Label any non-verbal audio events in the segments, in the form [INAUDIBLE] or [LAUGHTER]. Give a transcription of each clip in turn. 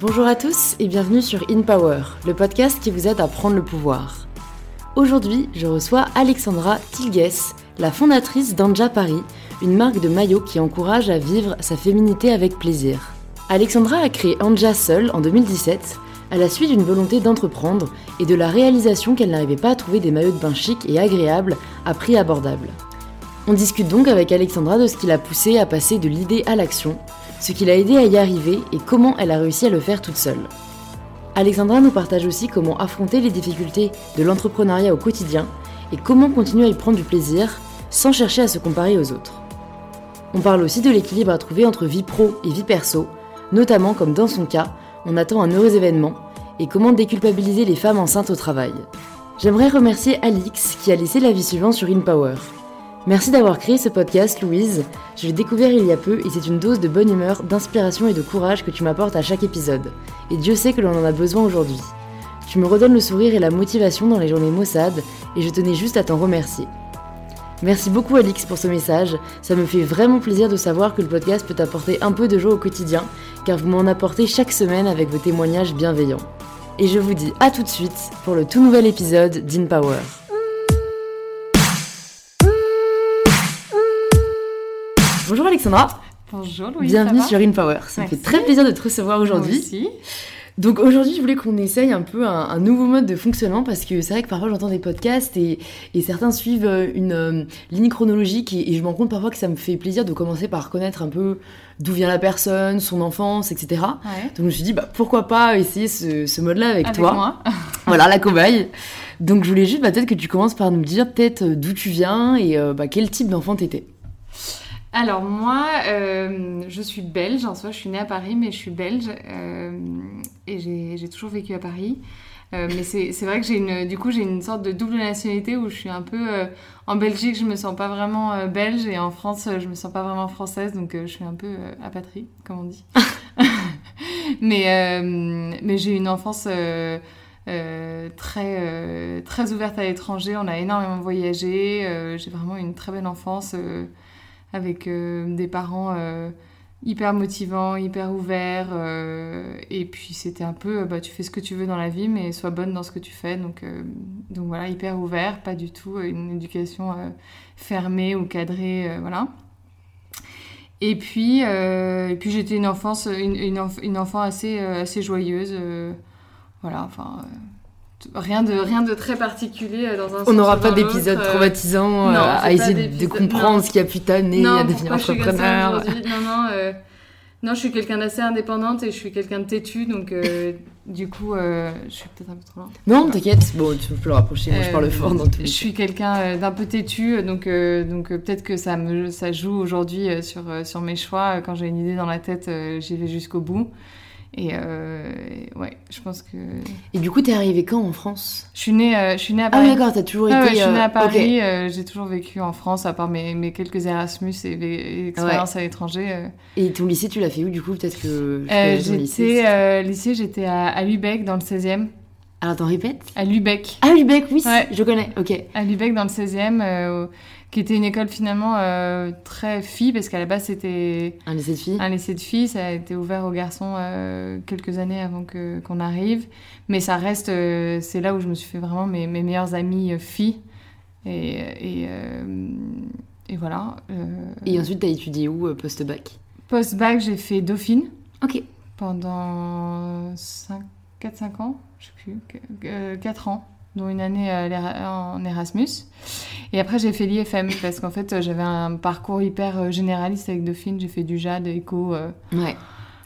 Bonjour à tous et bienvenue sur In Power, le podcast qui vous aide à prendre le pouvoir. Aujourd'hui, je reçois Alexandra Tilges, la fondatrice d'Anja Paris, une marque de maillots qui encourage à vivre sa féminité avec plaisir. Alexandra a créé Anja seule en 2017 à la suite d'une volonté d'entreprendre et de la réalisation qu'elle n'arrivait pas à trouver des maillots de bain chics et agréables à prix abordable. On discute donc avec Alexandra de ce qui l'a poussée à passer de l'idée à l'action, ce qui l'a aidé à y arriver et comment elle a réussi à le faire toute seule. Alexandra nous partage aussi comment affronter les difficultés de l'entrepreneuriat au quotidien et comment continuer à y prendre du plaisir sans chercher à se comparer aux autres. On parle aussi de l'équilibre à trouver entre vie pro et vie perso, notamment comme dans son cas, on attend un heureux événement et comment déculpabiliser les femmes enceintes au travail. J'aimerais remercier Alix qui a laissé la vie suivante sur InPower. Merci d'avoir créé ce podcast, Louise. Je l'ai découvert il y a peu et c'est une dose de bonne humeur, d'inspiration et de courage que tu m'apportes à chaque épisode. Et Dieu sait que l'on en a besoin aujourd'hui. Tu me redonnes le sourire et la motivation dans les journées maussades et je tenais juste à t'en remercier. Merci beaucoup Alix pour ce message, ça me fait vraiment plaisir de savoir que le podcast peut apporter un peu de joie au quotidien, car vous m'en apportez chaque semaine avec vos témoignages bienveillants. Et je vous dis à tout de suite pour le tout nouvel épisode d'InPower. Bonjour Alexandra. Bonjour Louise. Bienvenue sur InPower. Ça me fait très plaisir de te recevoir aujourd'hui. Donc aujourd'hui, je voulais qu'on essaye un peu un, nouveau mode de fonctionnement parce que c'est vrai que parfois j'entends des podcasts et, certains suivent euh, une euh, ligne chronologique et, je me rends compte parfois que ça me fait plaisir de commencer par connaître un peu d'où vient la personne, son enfance, etc. Donc je me suis dit, bah, pourquoi pas essayer ce, mode-là avec, toi. Moi. [LAUGHS] voilà, la cobaye. Donc je voulais juste bah, peut-être que tu commences par nous dire peut-être euh, d'où tu viens et bah, quel type d'enfant t'étais. Alors moi, euh, je suis belge, en soi je suis née à Paris, mais je suis belge euh, et j'ai toujours vécu à Paris. Euh, mais c'est vrai que j'ai une, du coup j'ai une sorte de double nationalité où je suis un peu en Belgique, je me sens pas vraiment belge et en France, je me sens pas vraiment française, donc je suis un peu apatrie, comme on dit. [LAUGHS] mais mais j'ai une enfance très très ouverte à l'étranger. On a énormément voyagé. j'ai vraiment une très belle enfance avec euh, des parents euh, hyper motivants, hyper ouverts. Euh, et puis c'était un peu, bah, tu fais ce que tu veux dans la vie, mais sois bonne dans ce que tu fais. Donc, donc voilà, hyper ouvert, pas du tout une éducation fermée ou cadrée, voilà. Et puis, et puis j'étais une enfance, une, une, enfant assez, assez joyeuse. voilà, enfin Rien de, rien de très particulier euh, dans un On n'aura pas d'épisode euh, traumatisant euh, à essayer de comprendre ce qui a pu t'amener à devenir entrepreneur. Non, non, non, je suis quelqu'un d'assez indépendante et je suis quelqu'un de têtu, donc [LAUGHS] du coup, je suis peut-être un peu trop loin. Non, t'inquiète, bon, tu peux le rapprocher, moi je parle fort dans tout. Je suis quelqu'un d'un peu têtu, donc, donc peut-être que ça, me, ça joue aujourd'hui sur, sur mes choix. Quand j'ai une idée dans la tête, j'y vais jusqu'au bout. Et euh, ouais, je pense que. Et du coup, t'es arrivée quand en France? Je suis née, euh, je suis née à Paris. Ah d'accord, t'as toujours été. je suis née à euh, Paris. j'ai toujours vécu en France, à part mes, mes quelques Erasmus et les expériences à l'étranger. Et ton lycée, tu l'as fait où du coup? Peut-être que. j'étais lycée, j'étais à, à, Lubeck dans le 16e. Alors t'en répètes À Lubeck. Ah Lubeck, oui, je connais. Ok. À Lubeck dans le 16e qui était une école finalement euh, très fille, parce qu'à la base c'était un lycée de filles. Un lycée de filles, ça a été ouvert aux garçons euh, quelques années avant que qu'on arrive, mais ça reste, euh, c'est là où je me suis fait vraiment mes, mes meilleures amies filles, et et, et voilà. et ensuite tu as étudié où post-bac? Post-bac j'ai fait Dauphine. Ok. Pendant 4-5 ans, je sais plus, 4 ans dont une année en Erasmus. Et après, j'ai fait l'IFM [LAUGHS] parce qu'en fait, j'avais un parcours hyper euh, généraliste avec Dauphine. J'ai fait du jade, éco. Euh, ouais.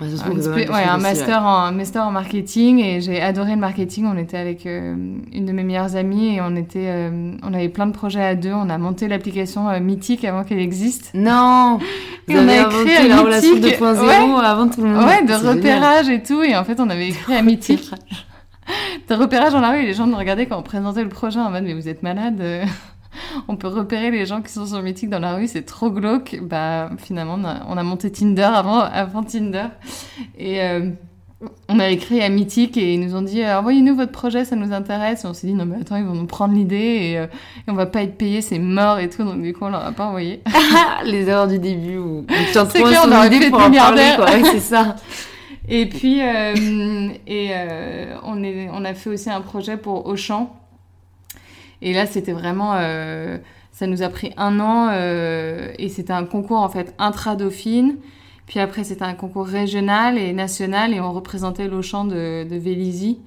Ouais, un, master en, master en marketing et j'ai adoré le marketing. On était avec euh, une de mes meilleures amies et on, était, on avait plein de projets à deux. On a monté l'application Mythique avant qu'elle existe. Non [LAUGHS] Et on a créé la relation 2.0 avant tout le monde. Ouais, de repérage et tout. Et en fait, on avait écrit à [LAUGHS] Mythique. [LAUGHS] de repérage dans la rue les gens nous regardaient quand on présentait le projet en mode mais vous êtes malade euh. [LAUGHS] on peut repérer les gens qui sont sur Mythique dans la rue, c'est trop glauque. Bah, finalement, on a, monté Tinder avant, avant Tinder. Et euh, on a écrit à Mythique et ils nous ont dit euh, envoyez-nous votre projet, ça nous intéresse. Et on s'est dit non, mais attends, ils vont nous prendre l'idée et, et, on va pas être payé, c'est mort et tout. Donc, du coup, on leur a pas envoyé. [LAUGHS] Les erreurs du début où on aurait fait pour en parler, quoi. c'est ça. Et puis, euh, et, euh, on, est, on a fait aussi un projet pour Auchan. Et là, c'était vraiment. euh, ça nous a pris un an et c'était un concours en fait intra-dauphine. Puis après, c'était un concours régional et national et on représentait l'Auchan de, de Vélizy.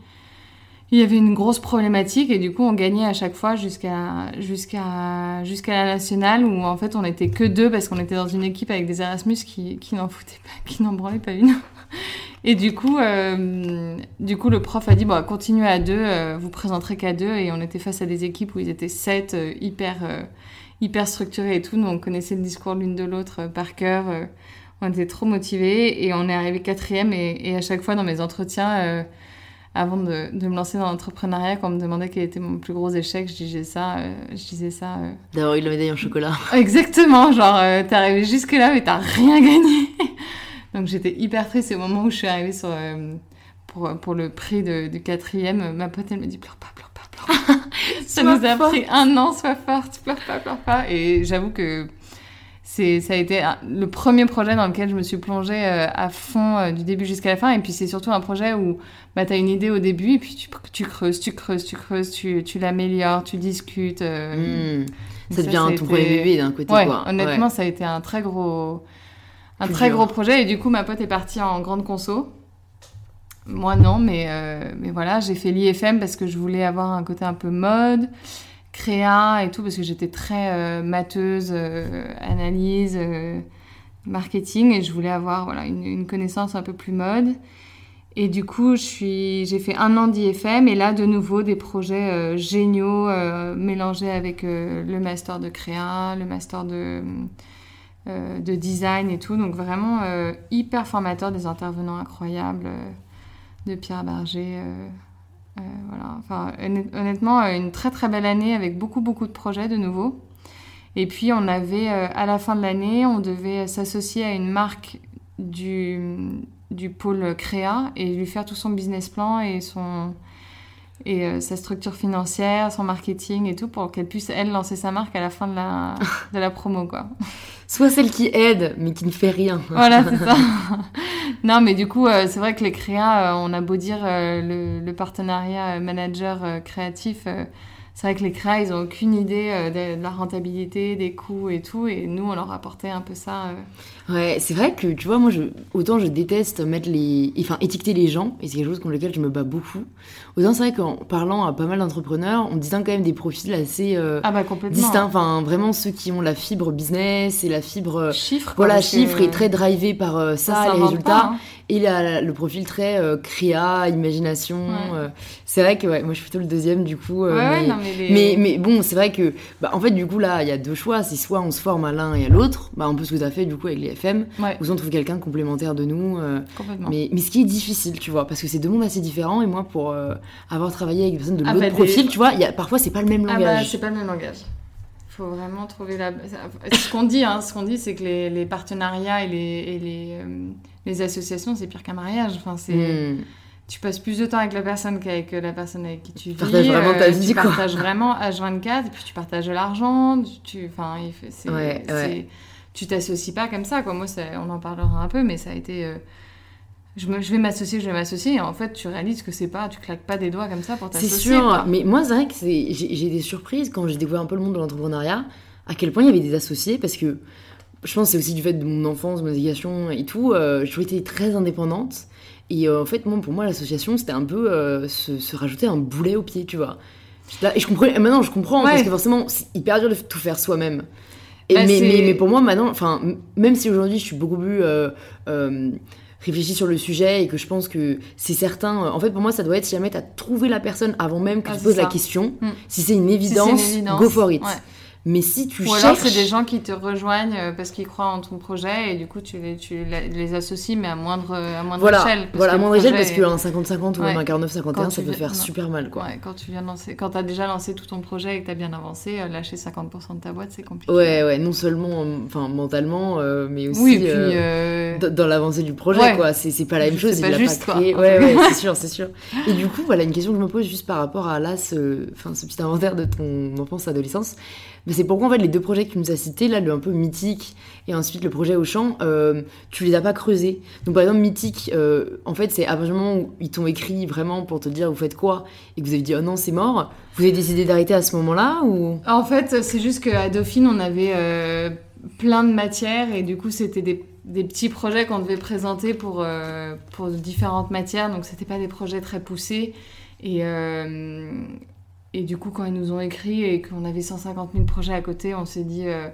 Il y avait une grosse problématique et du coup, on gagnait à chaque fois jusqu'à jusqu'à jusqu'à la nationale où en fait, on était que deux parce qu'on était dans une équipe avec des Erasmus qui, qui n'en foutaient pas, qui n'en branlaient pas une. Et du coup, euh, du coup, le prof a dit bon, continuez à deux, euh, vous présenterez qu'à deux. Et on était face à des équipes où ils étaient sept, euh, hyper euh, hyper structurés et tout. Donc on connaissait le discours l'une de l'autre par cœur. on était trop motivés et on est arrivé quatrième. Et, et à chaque fois dans mes entretiens, avant de, de me lancer dans l'entrepreneuriat, quand on me demandait quel était mon plus gros échec, je disais ça. je disais ça. D'avoir eu la médaille en chocolat. Exactement, genre t'es arrivé jusque là mais t'as rien gagné. Donc j'étais hyper triste. Au moment où je suis arrivée sur, euh, pour, pour le prix de, du quatrième. Ma pote elle me dit pleure pas, pleure pas, pleure pas. [LAUGHS] ça nous a forte. pris un an, sois forte, pleure pas, pleure pas. Et j'avoue que c'est ça a été un- le premier projet dans lequel je me suis plongée euh, à fond euh, du début jusqu'à la fin. Et puis c'est surtout un projet où bah, t'as une idée au début et puis tu, tu creuses, tu creuses, tu creuses, tu, tu l'améliores, tu discutes. euh, donc Ça devient a ton premier bébé d'un côté, Ouais, quoi. honnêtement, Ouais. ça a été un très gros, un très dur. gros projet. Et du coup, ma pote est partie en grande conso. Moi, non, mais, euh, mais voilà, j'ai fait l'IFM parce que je voulais avoir un côté un peu mode, créa et tout, parce que j'étais très euh, matheuse, euh, analyse, euh, marketing, et je voulais avoir voilà, une, une connaissance un peu plus mode. Et du coup, j'ai fait un an d'IFM et là, de nouveau, des projets géniaux mélangés avec le master de créa, le master de, euh, de design et tout. Donc vraiment euh, hyper formateur, des intervenants incroyables, euh, de Pierre Berger. euh, voilà. Enfin, honn- honnêtement, une très très belle année avec beaucoup beaucoup de projets de nouveau. Et puis on avait, à la fin de l'année, on devait s'associer à une marque du, du pôle créa et lui faire tout son business plan et son et euh, sa structure financière, son marketing et tout pour qu'elle puisse elle lancer sa marque à la fin de la [LAUGHS] de la promo quoi. Soit celle qui aide, mais qui ne fait rien. Voilà, c'est ça. [LAUGHS] non, mais du coup, euh, c'est vrai que les créas, euh, on a beau dire euh, le, le partenariat manager créatif, c'est vrai que les créas, ils ont aucune idée de, de la rentabilité, des coûts et tout, et nous, on leur apportait un peu ça. Ouais, c'est vrai que, tu vois, moi, je, autant je déteste mettre les... Enfin, étiqueter les gens, et c'est quelque chose contre lequel je me bats beaucoup. Autant c'est vrai qu'en parlant à pas mal d'entrepreneurs, on distingue quand même des profils assez euh, Ah bah distincts. Enfin, vraiment ceux qui ont la fibre business et la fibre... euh, Chiffres. quoi, Voilà, chiffre euh, très drivé par euh, ça, les résultats. pas, hein. Et la- le profil très euh, créa, imagination. Ouais. c'est vrai que ouais, moi je suis plutôt le deuxième du coup. Ouais, ouais, mais, non, mais, les- mais, mais bon, c'est vrai que, bah, en fait, du coup, là, il y a deux choix. C'est soit on se forme à l'un et à l'autre, bah, un peu ce que tu as fait du coup avec les FM, Ouais, ou soit on trouve quelqu'un complémentaire de nous. euh, complètement. mais, mais ce qui est difficile, tu vois, parce que c'est deux mondes assez différents. Et moi, pour euh, avoir travaillé avec des personnes de Ah, l'autre bah, des- profil, tu vois, y a, parfois c'est pas le même Ah bah, langage. c'est pas le même langage. faut vraiment trouver la. Ce qu'on dit, hein, ce qu'on dit, c'est que les, les partenariats et les, et les, euh, les associations, c'est pire qu'un mariage. Enfin, c'est. Hmm. Tu passes plus de temps avec la personne qu'avec la personne avec qui tu vis. partages vraiment ta vie, tu quoi. partages vraiment H24, et puis tu partages de l'argent. Tu, enfin, c'est, Ouais, ouais. Tu t'associes pas comme ça, quoi. Moi, ça- on en parlera un peu, mais ça a été. euh, je, me- je vais m'associer, je vais m'associer, et en fait, tu réalises que c'est pas, tu claques pas des doigts comme ça pour C'est t'associer. sûr, quoi. mais moi c'est vrai que c'est- j'ai des surprises quand j'ai découvert un peu le monde de l'entrepreneuriat, à quel point il y avait des associés, parce que je pense que c'est aussi du fait de mon enfance, mon éducation et tout, euh, j'ai toujours été très indépendante. Et euh, en fait, moi, pour moi, l'association, c'était un peu euh, se, se rajouter un boulet au pied, tu vois. Et je comprenais, et maintenant je comprends, Ouais. parce que forcément, c'est hyper dur de tout faire soi-même. Et Bah, mais, mais, mais pour moi, maintenant, enfin, même si aujourd'hui je suis beaucoup plus euh, euh, réfléchie sur le sujet et que je pense que c'est certain, euh, en fait, pour moi, ça doit être si jamais t'as trouvé la personne avant même que Ah, tu poses la question, Mm. si c'est une Si évidence, une évidence, go for it. ouais. Mais si tu Ou alors c'est des gens qui te rejoignent euh, parce qu'ils croient en ton projet et du coup tu les, tu les associes mais à moindre, à moindre Voilà, échelle. voilà, à moindre échelle, parce est- qu'un 50-50 ou Ouais. un 49-51, Quand ça tu peut faire non. super mal, quoi. Ouais, quand tu viens lancer, quand t'as déjà lancé tout ton projet et que t'as bien avancé, euh, lâcher 50% de ta boîte c'est compliqué. Ouais, ouais, non seulement euh, enfin, mentalement, euh, mais aussi oui, puis euh, euh, dans, l'avancée du projet, Ouais. quoi. C'est pas la même C'est chose, pas il l'a juste, pas quoi. créé. Ouais, ouais, c'est [LAUGHS] sûr, c'est sûr. Et du coup, voilà, une question que je me pose juste par rapport à là, ce, enfin, ce petit inventaire de ton enfance, adolescence. Mais c'est pourquoi en fait les deux projets que tu nous as cités, là, le un peu mythique et ensuite le projet Auchan, euh, tu les as pas creusés. Donc par exemple, mythique, euh, en fait, c'est à partir du moment où ils t'ont écrit vraiment pour te dire vous faites quoi et que vous avez dit oh non, c'est mort, vous avez décidé d'arrêter à ce moment-là ou? En fait, c'est juste qu'à Dauphine, on avait euh, plein de matières et du coup, c'était des, petits projets qu'on devait présenter pour, euh, pour différentes matières. Donc, c'était pas des projets très poussés. Et, et du coup, quand ils nous ont écrit et qu'on avait 150 000 projets à côté, on s'est dit, euh,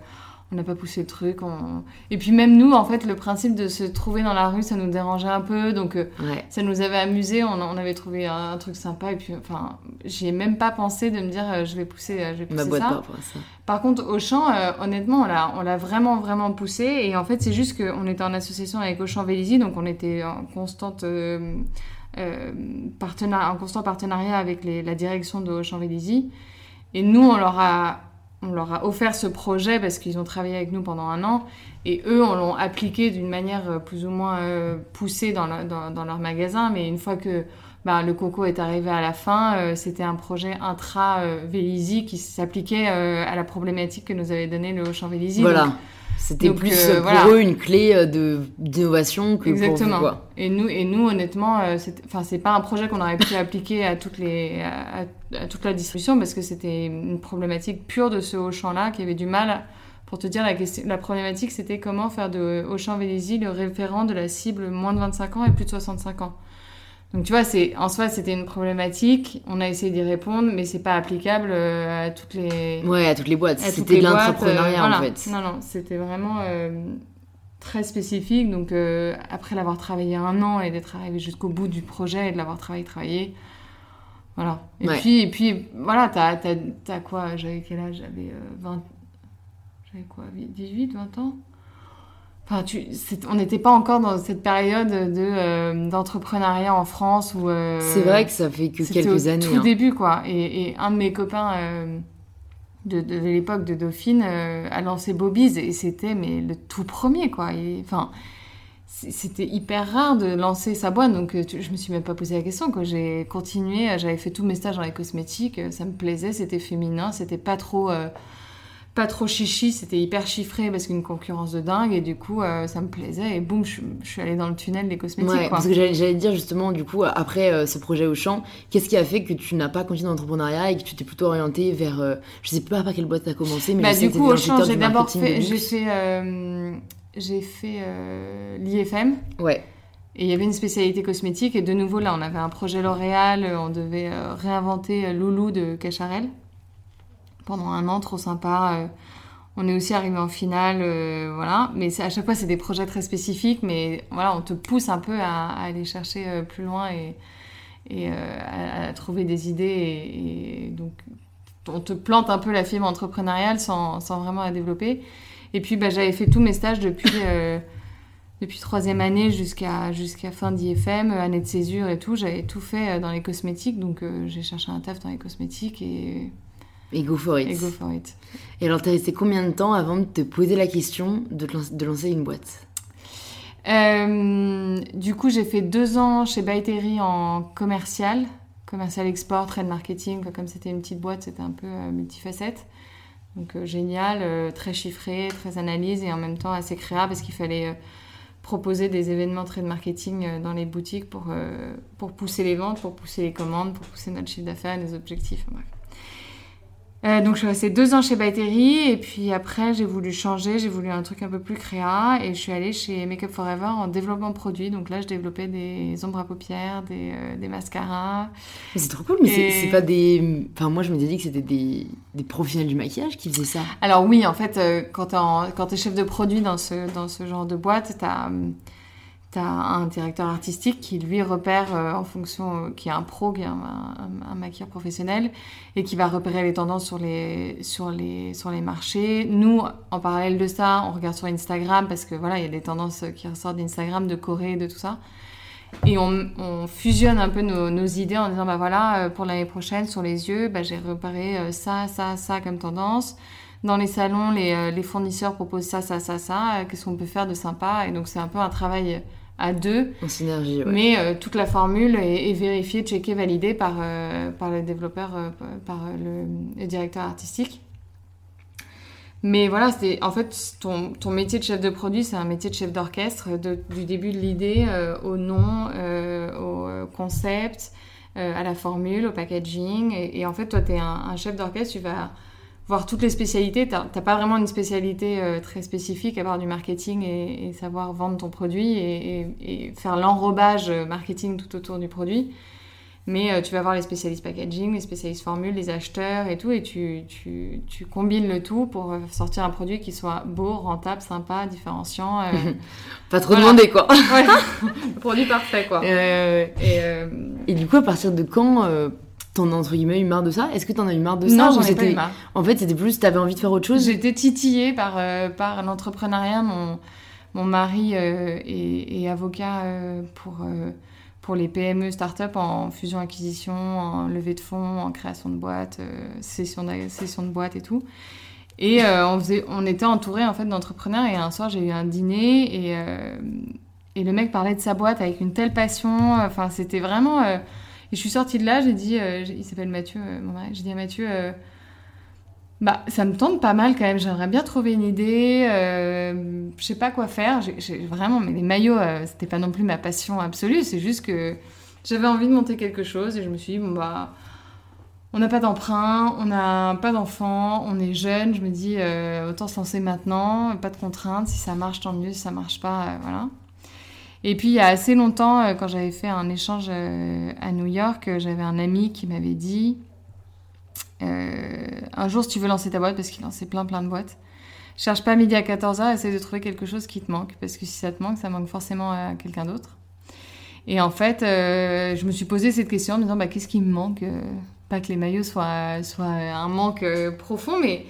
on n'a pas poussé le truc. on- Et puis même nous, en fait, le principe de se trouver dans la rue, ça nous dérangeait un peu. Donc euh, Ouais. ça nous avait amusé, on, on avait trouvé un, truc sympa. Et puis, enfin, j'y ai même pas pensé de me dire, euh, je vais pousser, je vais Ma boîte ça. à ça. Par contre, Auchan, honnêtement, on l'a, vraiment, vraiment poussé. Et en fait, c'est juste qu'on était en association avec Auchan Vélizy, donc on était en constante, en constant partenariat avec les- la direction de Auchan Vélizy. Et nous, on leur a, on leur a offert ce projet parce qu'ils ont travaillé avec nous pendant un an. Et eux, on l'ont appliqué d'une manière euh, plus ou moins euh, poussée dans, le- dans, dans leur magasin. Mais une fois que bah, le coco est arrivé à la fin, euh, c'était un projet intra-Vélizy qui s'appliquait euh, à la problématique que nous avait donnée le Auchan Vélizy. Voilà. Donc, C'était plus euh, pour voilà. eux une clé euh, d'innovation que Exactement. pour vous quoi. Et nous, et nous honnêtement, euh, c'est- enfin, c'est pas un projet qu'on aurait pu appliquer à, toutes les, à toute la distribution parce que c'était une problématique pure de ce Auchan-là qui avait du mal. Pour te dire, la, question, la problématique, c'était comment faire de Auchan Vélizy le référent de la cible moins de 25 ans et plus de 65 ans. Donc tu vois, c'est en soi, c'était une problématique. On a essayé d'y répondre, mais c'est pas applicable euh, à toutes les, Ouais, à toutes les boîtes. C'était de l'entrepreneuriat euh, en voilà. fait. Non, non, c'était vraiment euh, très spécifique. Donc, euh, après l'avoir travaillé un an et d'être arrivé jusqu'au bout du projet et de l'avoir travaillé, travaillé, voilà. Et Ouais. puis, et puis, voilà, t'as, quoi? J'avais quel âge? J'avais euh, 20... J'avais quoi? 18, 20 ans? Enfin, tu, c'est- on n'était pas encore dans cette période de, euh, d'entrepreneuriat en France où... euh, C'est vrai que ça fait que quelques au années. tout hein. début, quoi. Et, et un de mes copains euh, de, de l'époque de Dauphine a lancé Bobby's et c'était mais le tout premier, quoi. Enfin, c'était hyper rare de lancer sa boîte, donc tu- je me suis même pas posé la question, quoi. J'ai continué, j'avais fait tous mes stages dans les cosmétiques, ça me plaisait, c'était féminin, c'était pas trop... pas trop chichi, c'était hyper chiffré parce qu'une concurrence de dingue et du coup euh, ça me plaisait et boum je, je suis allée dans le tunnel des cosmétiques Ouais, quoi. parce que j'allais dire justement, du coup, après euh, ce projet au champ, qu'est-ce qui a fait que tu n'as pas continué l'entrepreneuriat et que tu t'es plutôt orienté vers, euh, je sais pas par quelle boîte t'as commencé, mais Bah, je sais du coup, au champ, j'ai d'abord fait, j'ai fait, euh, j'ai fait euh, l'IFM Ouais, et il y avait une spécialité cosmétique et de nouveau là, on avait un projet L'Oréal, on devait réinventer Loulou de Cacharel pendant un an, trop sympa. euh, on est aussi arrivé en finale, euh, voilà. Mais à chaque fois, c'est des projets très spécifiques, mais voilà, on te pousse un peu à, aller chercher euh, plus loin et, à, trouver des idées. Donc, on te plante un peu la fibre entrepreneuriale sans, vraiment la développer. Et puis, bah, j'avais fait tous mes stages depuis, depuis troisième année jusqu'à jusqu'à fin d'IFM, année de césure et tout. J'avais tout fait dans les cosmétiques, donc j'ai cherché un taf dans les cosmétiques et, et go for it. et go for it. Et alors, t'as resté combien de temps avant de te poser la question de, te lancer, de lancer une boîte? Euh, du coup, j'ai fait deux ans chez Baeteri en commercial, commercial export, trade marketing. quoi. Comme c'était une petite boîte, c'était un peu euh, multifacette. Donc euh, génial, très chiffré, très analyse et en même temps assez créa parce qu'il fallait proposer des événements trade marketing dans les boutiques pour, pour pousser les ventes, pour pousser les commandes, pour pousser notre chiffre d'affaires, les objectifs. bref. Euh, donc je suis restée deux ans chez Baeteri et puis après j'ai voulu changer, j'ai voulu un truc un peu plus créa et je suis allée chez Makeup Forever en développement produit. Donc là je développais des ombres à paupières, des, euh, des mascaras. Mais C'est trop cool, mais c'est- Et- c'est pas des. Enfin, moi, je m'étais dit que c'était des, des professionnels du maquillage qui faisaient ça. Alors oui, en fait, euh, quand t'es en- chef de produit dans ce, dans ce genre de boîte, t'as hum, t'as un directeur artistique qui lui repère euh, en fonction, euh, qui est un pro, qui est un, un- maquilleur professionnel, et qui va repérer les tendances sur les, sur les, sur les marchés. Nous, en parallèle de ça, on regarde sur Instagram, parce que voilà, il y a des tendances qui ressortent d'Instagram, de Corée, de tout ça. Et on, on fusionne un peu nos, nos idées en disant, bah voilà, euh, pour l'année prochaine, sur les yeux, bah, j'ai repéré ça, ça, ça comme tendance. Dans les salons, les, les fournisseurs proposent ça, ça, ça, ça. Qu'est-ce qu'on peut faire de sympa? Et donc, c'est un peu un travail à deux. En synergie, ouais. Mais euh, toute la formule est, est vérifiée, checkée, validée par, euh, par le développeur, euh, par le, le directeur artistique. Mais voilà, en fait ton, ton, métier de chef de produit, c'est un métier de chef d'orchestre du début de l'idée au nom, au concept, à la formule, au packaging. Et, en fait, toi, tu es un, un chef d'orchestre, tu vas voir toutes les spécialités. Tu n'as pas vraiment une spécialité euh, très spécifique à part du marketing et, savoir vendre ton produit et, faire l'enrobage euh, marketing tout autour du produit. Mais euh, tu vas voir les spécialistes packaging, les spécialistes formules, les acheteurs et tout, et tu, tu, tu combines le tout pour sortir un produit qui soit beau, rentable, sympa, différenciant. [LAUGHS] pas trop demandé, quoi. ouais. [LAUGHS] produit parfait, quoi. et, et, du coup, à partir de quand t'en as entre guillemets eu marre de ça? Est-ce que t'en as eu marre de ça? Non, j'en ai pas eu marre. En fait, c'était plus t'avais envie de faire autre chose J'étais titillée par, euh, par l'entrepreneuriat. Mon, mon mari euh, est, avocat euh, pour, pour les PME start-up en fusion-acquisition, en levée de fonds, en création de boîtes, session, de, session de boîtes et tout. Et on, faisait, on était entouré en fait d'entrepreneurs et un soir j'ai eu un dîner et, et le mec parlait de sa boîte avec une telle passion. Enfin, c'était vraiment et je suis sortie de là, j'ai dit, euh, il s'appelle Mathieu, euh, mon mari, j'ai dit à Mathieu, euh, bah, ça me tente pas mal quand même, j'aimerais bien trouver une idée, je sais pas quoi faire. Vraiment, mais les maillots, c'était pas non plus ma passion absolue, c'est juste que j'avais envie de monter quelque chose et je me suis dit, bon bah, on n'a pas d'emprunt, on n'a pas d'enfants, on est jeune, je me dis, autant se lancer maintenant, pas de contraintes, si ça marche, tant mieux, si ça marche pas, voilà. Et puis il y a assez longtemps, euh, quand j'avais fait un échange euh, à New York, euh, j'avais un ami qui m'avait dit un jour si tu veux lancer ta boîte, parce qu'il lançait plein plein de boîtes, cherche pas midi à 14h, essaie de trouver quelque chose qui te manque, parce que si ça te manque, ça manque forcément à quelqu'un d'autre. Et en fait, je me suis posé cette question en me disant bah, qu'est-ce qui me manque Pas que les maillots soient, soient un manque profond, mais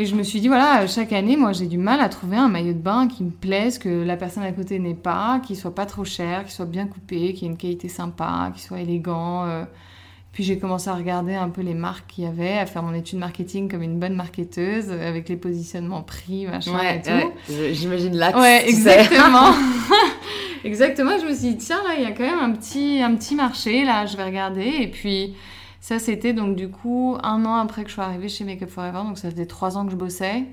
mais je me suis dit, voilà, chaque année, moi, j'ai du mal à trouver un maillot de bain qui me plaise, que la personne à côté n'ait pas, qui soit pas trop cher, qui soit bien coupé, qui ait une qualité sympa, qui soit élégant. Euh. Puis j'ai commencé à regarder un peu les marques qu'il y avait, à faire mon étude marketing comme une bonne marketeuse, avec les positionnements prix, machin et tout. J'imagine l'axe. Ouais, exactement. [LAUGHS] exactement. Je me suis dit, tiens, là, il y a quand même un petit, un petit marché, là, je vais regarder. Et puis, ça, c'était donc du coup un an après que je sois arrivée chez Make Up Forever, donc ça faisait trois ans que je bossais.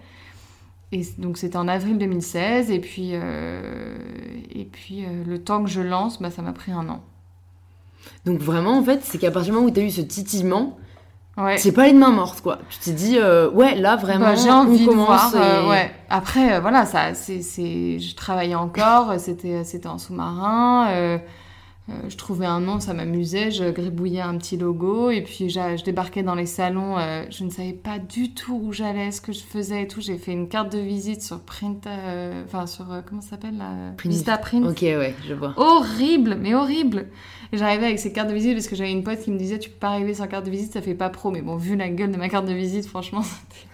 Et donc c'était en avril 2016, et puis, euh, et puis euh, le temps que je lance, bah, ça m'a pris un an. Donc vraiment, en fait, c'est qu'à partir du moment où tu as eu ce titillement, ouais. c'est pas une main morte, quoi. Tu t'es dit, euh, ouais, là vraiment, bah, j'ai envie de voir. ouais. Après, voilà, ça, c'est, je travaillais encore, c'était, c'était en sous-marin. Euh, je trouvais un nom, ça m'amusait, je gribouillais un petit logo et puis je débarquais dans les salons, euh, je ne savais pas du tout où j'allais, ce que je faisais et tout. J'ai fait une carte de visite sur Print, euh, enfin sur, comment ça s'appelle la Print. Vista Print. Ok, ouais, je vois. Horrible, mais horrible. J'arrivais avec ces cartes de visite parce que j'avais une pote qui me disait tu peux pas arriver sans carte de visite, ça fait pas pro. Mais bon, vu la gueule de ma carte de visite, franchement,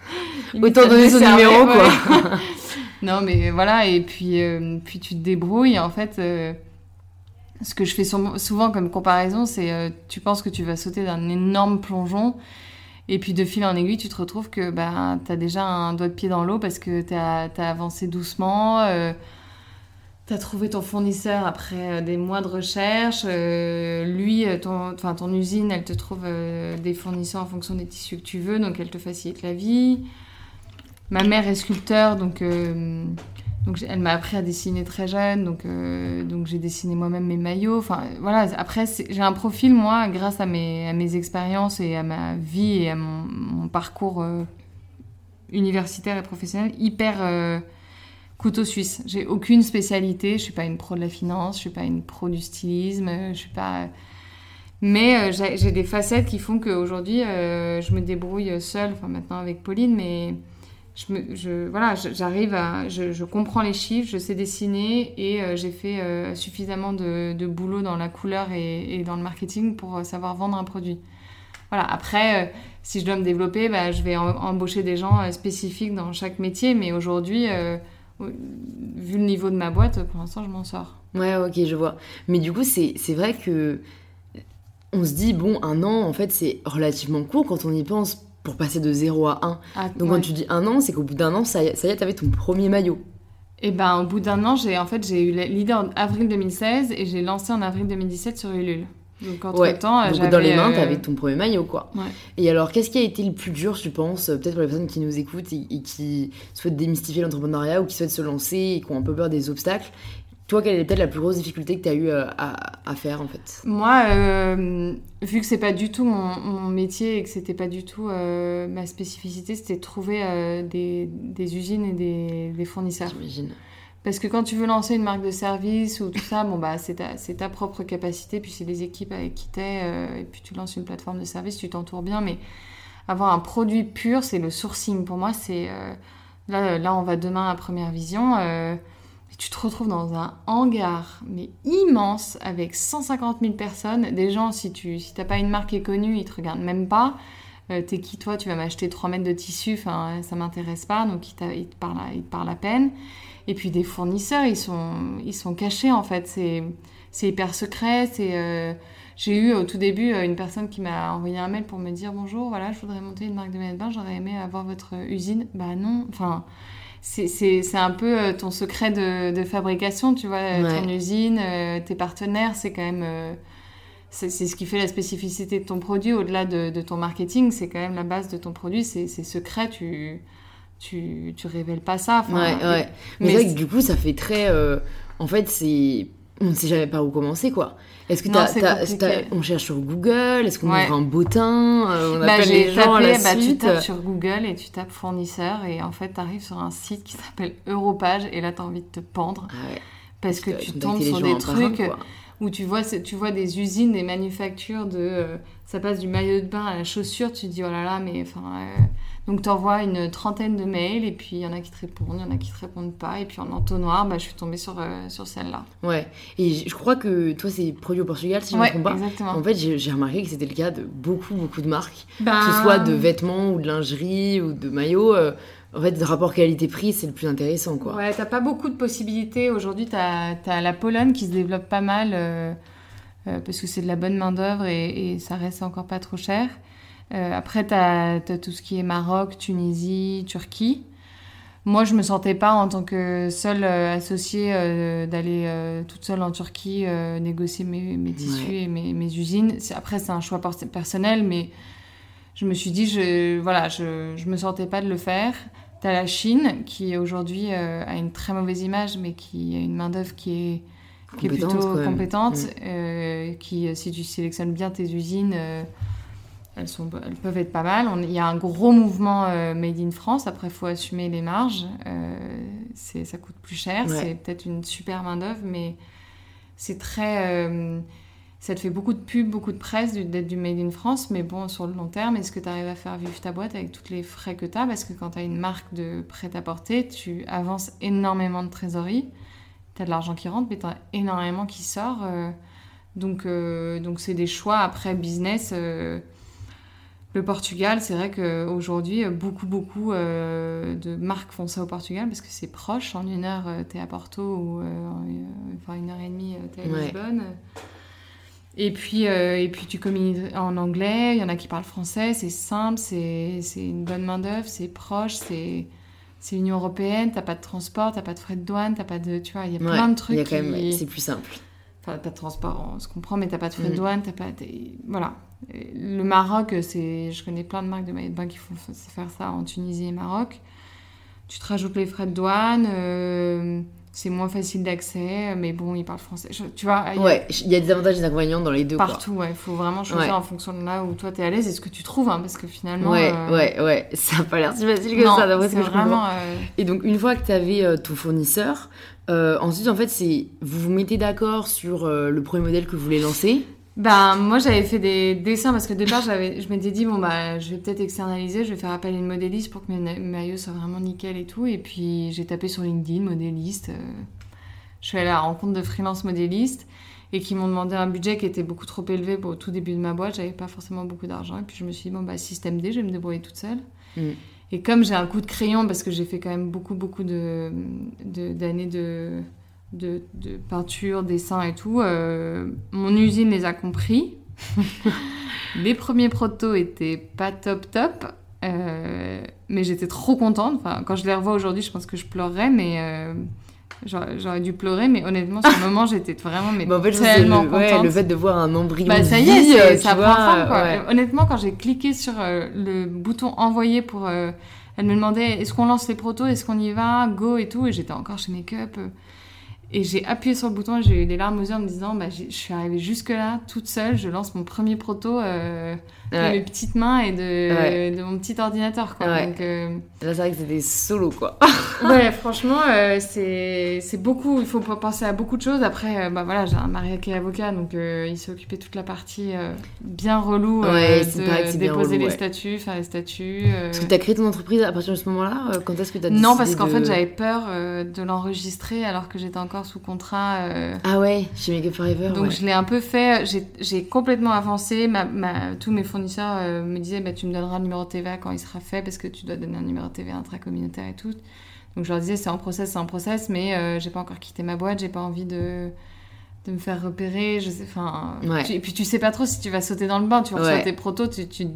[LAUGHS] Autant donner son numéro, quoi. [LAUGHS] non, mais voilà, et puis, puis tu te débrouilles en fait ce que je fais souvent comme comparaison, c'est euh, tu penses que tu vas sauter d'un énorme plongeon et puis de fil en aiguille, tu te retrouves que bah, tu as déjà un doigt de pied dans l'eau parce que tu as, avancé doucement, euh, tu as trouvé ton fournisseur après euh, des mois de recherche, lui, ton, ton usine, elle te trouve des fournisseurs en fonction des tissus que tu veux, donc elle te facilite la vie. Ma mère est sculpteur, donc donc elle m'a appris à dessiner très jeune, donc, euh, donc j'ai dessiné moi-même mes maillots. Enfin voilà, après j'ai un profil, moi, grâce à mes, à mes expériences et à ma vie et à mon, parcours euh, universitaire et professionnel, hyper euh, couteau suisse. J'ai aucune spécialité, je suis pas une pro de la finance, je suis pas une pro du stylisme, je suis pas... Mais j'ai des facettes qui font qu'aujourd'hui, je me débrouille seule, enfin maintenant avec Pauline, mais je, voilà, j'arrive à, je, comprends les chiffres, je sais dessiner et euh, j'ai fait euh, suffisamment de, boulot dans la couleur et, et, dans le marketing pour euh, savoir vendre un produit. Voilà. Après, si je dois me développer, bah, je vais embaucher des gens spécifiques dans chaque métier, mais aujourd'hui, vu le niveau de ma boîte, pour l'instant, je m'en sors. Ouais, ok, je vois. Mais du coup, c'est vrai que on se dit bon, un an, en fait, c'est relativement court quand on y pense pour passer de 0 à 1. Ah, Donc quand tu dis un an, c'est qu'au bout d'un an, ça, ça y est, t'avais ton premier maillot. Et eh ben au bout d'un an, j'ai en fait j'ai eu l'idée en avril 2016 et j'ai lancé en avril 2017 sur Ulule. Donc, entre-temps, Donc, dans les mains, tu avais ton premier maillot, quoi. Et alors, qu'est-ce qui a été le plus dur, tu penses, peut-être pour les personnes qui nous écoutent et, et qui souhaitent démystifier l'entrepreneuriat ou qui souhaitent se lancer et qui ont un peu peur des obstacles? Toi, quelle est peut-être la plus grosse difficulté que tu as eu euh, à, faire en fait? Moi, euh, vu que c'est pas du tout mon, métier et que c'était pas du tout euh, ma spécificité, c'était de trouver des, usines et des, fournisseurs. J'imagine. Parce que quand tu veux lancer une marque de service ou tout ça, bon bah c'est ta, ta, propre capacité, puis c'est les équipes avec qui t'es, et puis tu lances une plateforme de service, tu t'entoures bien, mais avoir un produit pur, c'est le sourcing. Pour moi, c'est là, là, on va demain à Première Vision tu te retrouves dans un hangar, mais immense, avec 150 000 personnes. Des gens, si tu si t'as pas une marque qui est connue, ils te regardent même pas. Euh, t'es qui toi? Tu vas m'acheter 3 mètres de tissu, enfin ça m'intéresse pas, donc ils, ils, te parlent, ils te parlent à peine. Et puis des fournisseurs, ils sont, ils sont cachés en fait, c'est hyper secret. C'est, euh, J'ai eu au tout début euh, une personne qui m'a envoyé un mail pour me dire bonjour, voilà, je voudrais monter une marque de maillot de bain, j'aurais aimé avoir votre usine. Bah non, enfin c'est un peu euh, ton secret de, fabrication, tu vois, euh, ton usine, euh, tes partenaires, c'est quand même... c'est ce qui fait la spécificité de ton produit, au-delà de, ton marketing, c'est quand même la base de ton produit, c'est secret, tu, tu, tu révèles pas ça. Ouais, ouais. Mais, mais du coup, ça fait très... en fait, c'est on ne sait jamais par où commencer quoi. Est-ce que t'as, on cherche sur Google Est-ce qu'on ouvre un bottin euh, On bah, appelle les gens à la bah, suite. Tu tapes sur Google et tu tapes fournisseur et en fait tu arrives sur un site qui s'appelle Europage et là tu as envie de te pendre ah parce, que, tu tombes sur des trucs où tu vois, tu vois des usines, des manufactures de euh, ça passe du maillot de bain à la chaussure, tu te dis oh là là mais enfin euh, donc tu envoies une trentaine de mails et puis il y en a qui te répondent, il y en a qui te répondent pas. Et puis en entonnoir, bah, je suis tombée sur, euh, sur celle-là. Ouais, et je crois que toi c'est produit au Portugal si je ne me trompe pas. Exactement. En fait j'ai remarqué que c'était le cas de beaucoup beaucoup de marques, que ce soit de ben, vêtements ou de lingerie ou de maillots. Euh, en fait, le rapport qualité-prix, c'est le plus intéressant, quoi. Ouais, t'as pas beaucoup de possibilités. Aujourd'hui, t'as as la Pologne qui se développe pas mal euh, parce que c'est de la bonne main-d'œuvre et, et, ça reste encore pas trop cher. Euh, après, tu as, tout ce qui est Maroc, Tunisie, Turquie. Moi, je me sentais pas en tant que seule euh, associée euh, d'aller toute seule en Turquie négocier mes, mes tissus et mes, mes usines. Après, c'est un choix personnel, mais je me suis dit, je, voilà, je, je me sentais pas de le faire. Tu as la Chine, qui aujourd'hui a une très mauvaise image, mais qui a une main-d'œuvre qui est, qui est plutôt compétente, mm. qui, si tu sélectionnes bien tes usines, elles, sont, elles peuvent être pas mal. il y a un gros mouvement euh, made in France. Après, il faut assumer les marges. Euh, ça coûte plus cher. C'est peut-être une super main-d'œuvre, mais c'est très. Euh, ça te fait beaucoup de pubs, beaucoup de presse d'être du made in France. Mais bon, sur le long terme, est-ce que tu arrives à faire vivre ta boîte avec tous les frais que tu as? Parce que quand tu as une marque de prêt-à-porter, tu avances énormément de trésorerie. Tu as de l'argent qui rentre, mais tu as énormément qui sort. donc, donc c'est des choix après business le Portugal, c'est vrai qu'aujourd'hui, beaucoup, beaucoup euh, de marques font ça au Portugal parce que c'est proche. En une heure, euh, tu es à Porto ou euh, enfin une heure et demie, tu es à Lisbonne. Et puis, et puis tu communiques en anglais, il y en a qui parlent français, c'est simple, c'est une bonne main-d'œuvre, c'est proche, c'est c'est l'Union européenne, t'as pas de transport, t'as pas de frais de douane, t'as pas de. Tu vois, il y a plein de trucs. C'est plus simple. Enfin, pas de transport, on se comprend, mais t'as pas de frais de mm. douane, t'as pas. Voilà. Le Maroc, c'est, je connais plein de marques de maillots de bain qui font faire ça en Tunisie et Maroc. Tu te rajoutes les frais de douane, euh, c'est moins facile d'accès, mais bon, ils parlent français. tu vois, ouais, il y a des avantages et des inconvénients dans les deux. Partout, ouais. Il faut vraiment choisir en fonction de là où toi t'es à l'aise et ce que tu trouves, hein, parce que finalement. Ouais, euh, ouais, ouais. Ça n'a pas l'air si facile que ça, d'après ce que je euh, Et donc, une fois que tu avais ton fournisseur, ensuite, en fait, c'est vous vous mettez d'accord sur le premier modèle que vous voulez lancer. Ben, moi, j'avais fait des dessins parce que au départ, j'avais, je m'étais dit, bon, bah, je vais peut-être externaliser, je vais faire appel à une modéliste pour que mes maillots soient vraiment nickel et tout. Et puis, j'ai tapé sur LinkedIn, modéliste. Euh, je suis allée à la rencontre de freelance modélistes et qui m'ont demandé un budget qui était beaucoup trop élevé pour au tout début de ma boîte. J'avais pas forcément beaucoup d'argent. Et puis, je me suis dit, bon, bah, système D, je vais me débrouiller toute seule. Mm. Et comme j'ai un coup de crayon, parce que j'ai fait quand même beaucoup, beaucoup de, d'années de de, peinture, dessin et tout, euh, mon usine les a compris. [LAUGHS] les premiers protos étaient pas top top, euh, mais j'étais trop contente. Enfin, quand je les revois aujourd'hui, je pense que je pleurerais, mais euh, J'aurais dû pleurer, mais honnêtement, sur le [LAUGHS] moment, j'étais vraiment mais Bah, en fait, tellement le, ouais, contente. le fait de voir un embryon. Bah ça y est, ça tu prend vois, forme quoi. ouais. Honnêtement, quand j'ai cliqué sur le bouton envoyer pour, elle me demandait est-ce qu'on lance les protos, est-ce qu'on y va, go et tout, et j'étais encore chez Makeup. euh, et j'ai appuyé sur le bouton et j'ai eu des larmes aux yeux en me disant bah, je suis arrivée jusque là toute seule, je lance mon premier proto euh, de mes petites mains et de, Ouais. de mon petit ordinateur quoi. Ouais. Donc, euh, Là, c'est vrai que c'était solo, quoi. [LAUGHS] ouais, franchement, euh, c'est c'est beaucoup. Il faut penser à beaucoup de choses. Après, euh, bah voilà, j'ai un mari qui est avocat, donc euh, il s'est occupé de toute la partie bien relou c'est de c'est déposer relou, les statuts, faire les statuts. Parce que t'as créé ton entreprise à partir de ce moment-là Quand est-ce que t'as décidé Non, parce qu'en de- fait, j'avais peur de l'enregistrer alors que j'étais encore sous contrat. Ah ouais, chez Make Forever. donc je l'ai un peu fait, j'ai- complètement avancé. Ma, ma- tous mes euh, me disaient bah, tu me donneras le numéro de TVA quand il sera fait parce que tu dois donner un numéro de TVA intracommunautaire et tout. Donc je leur disais c'est en process, c'est en process, mais euh, j'ai pas encore quitté ma boîte, j'ai pas envie de, de me faire repérer. Je sais, enfin, Ouais. et puis tu sais pas trop si tu vas sauter dans le bain, tu reçois Ouais. tes protos, tu, tu,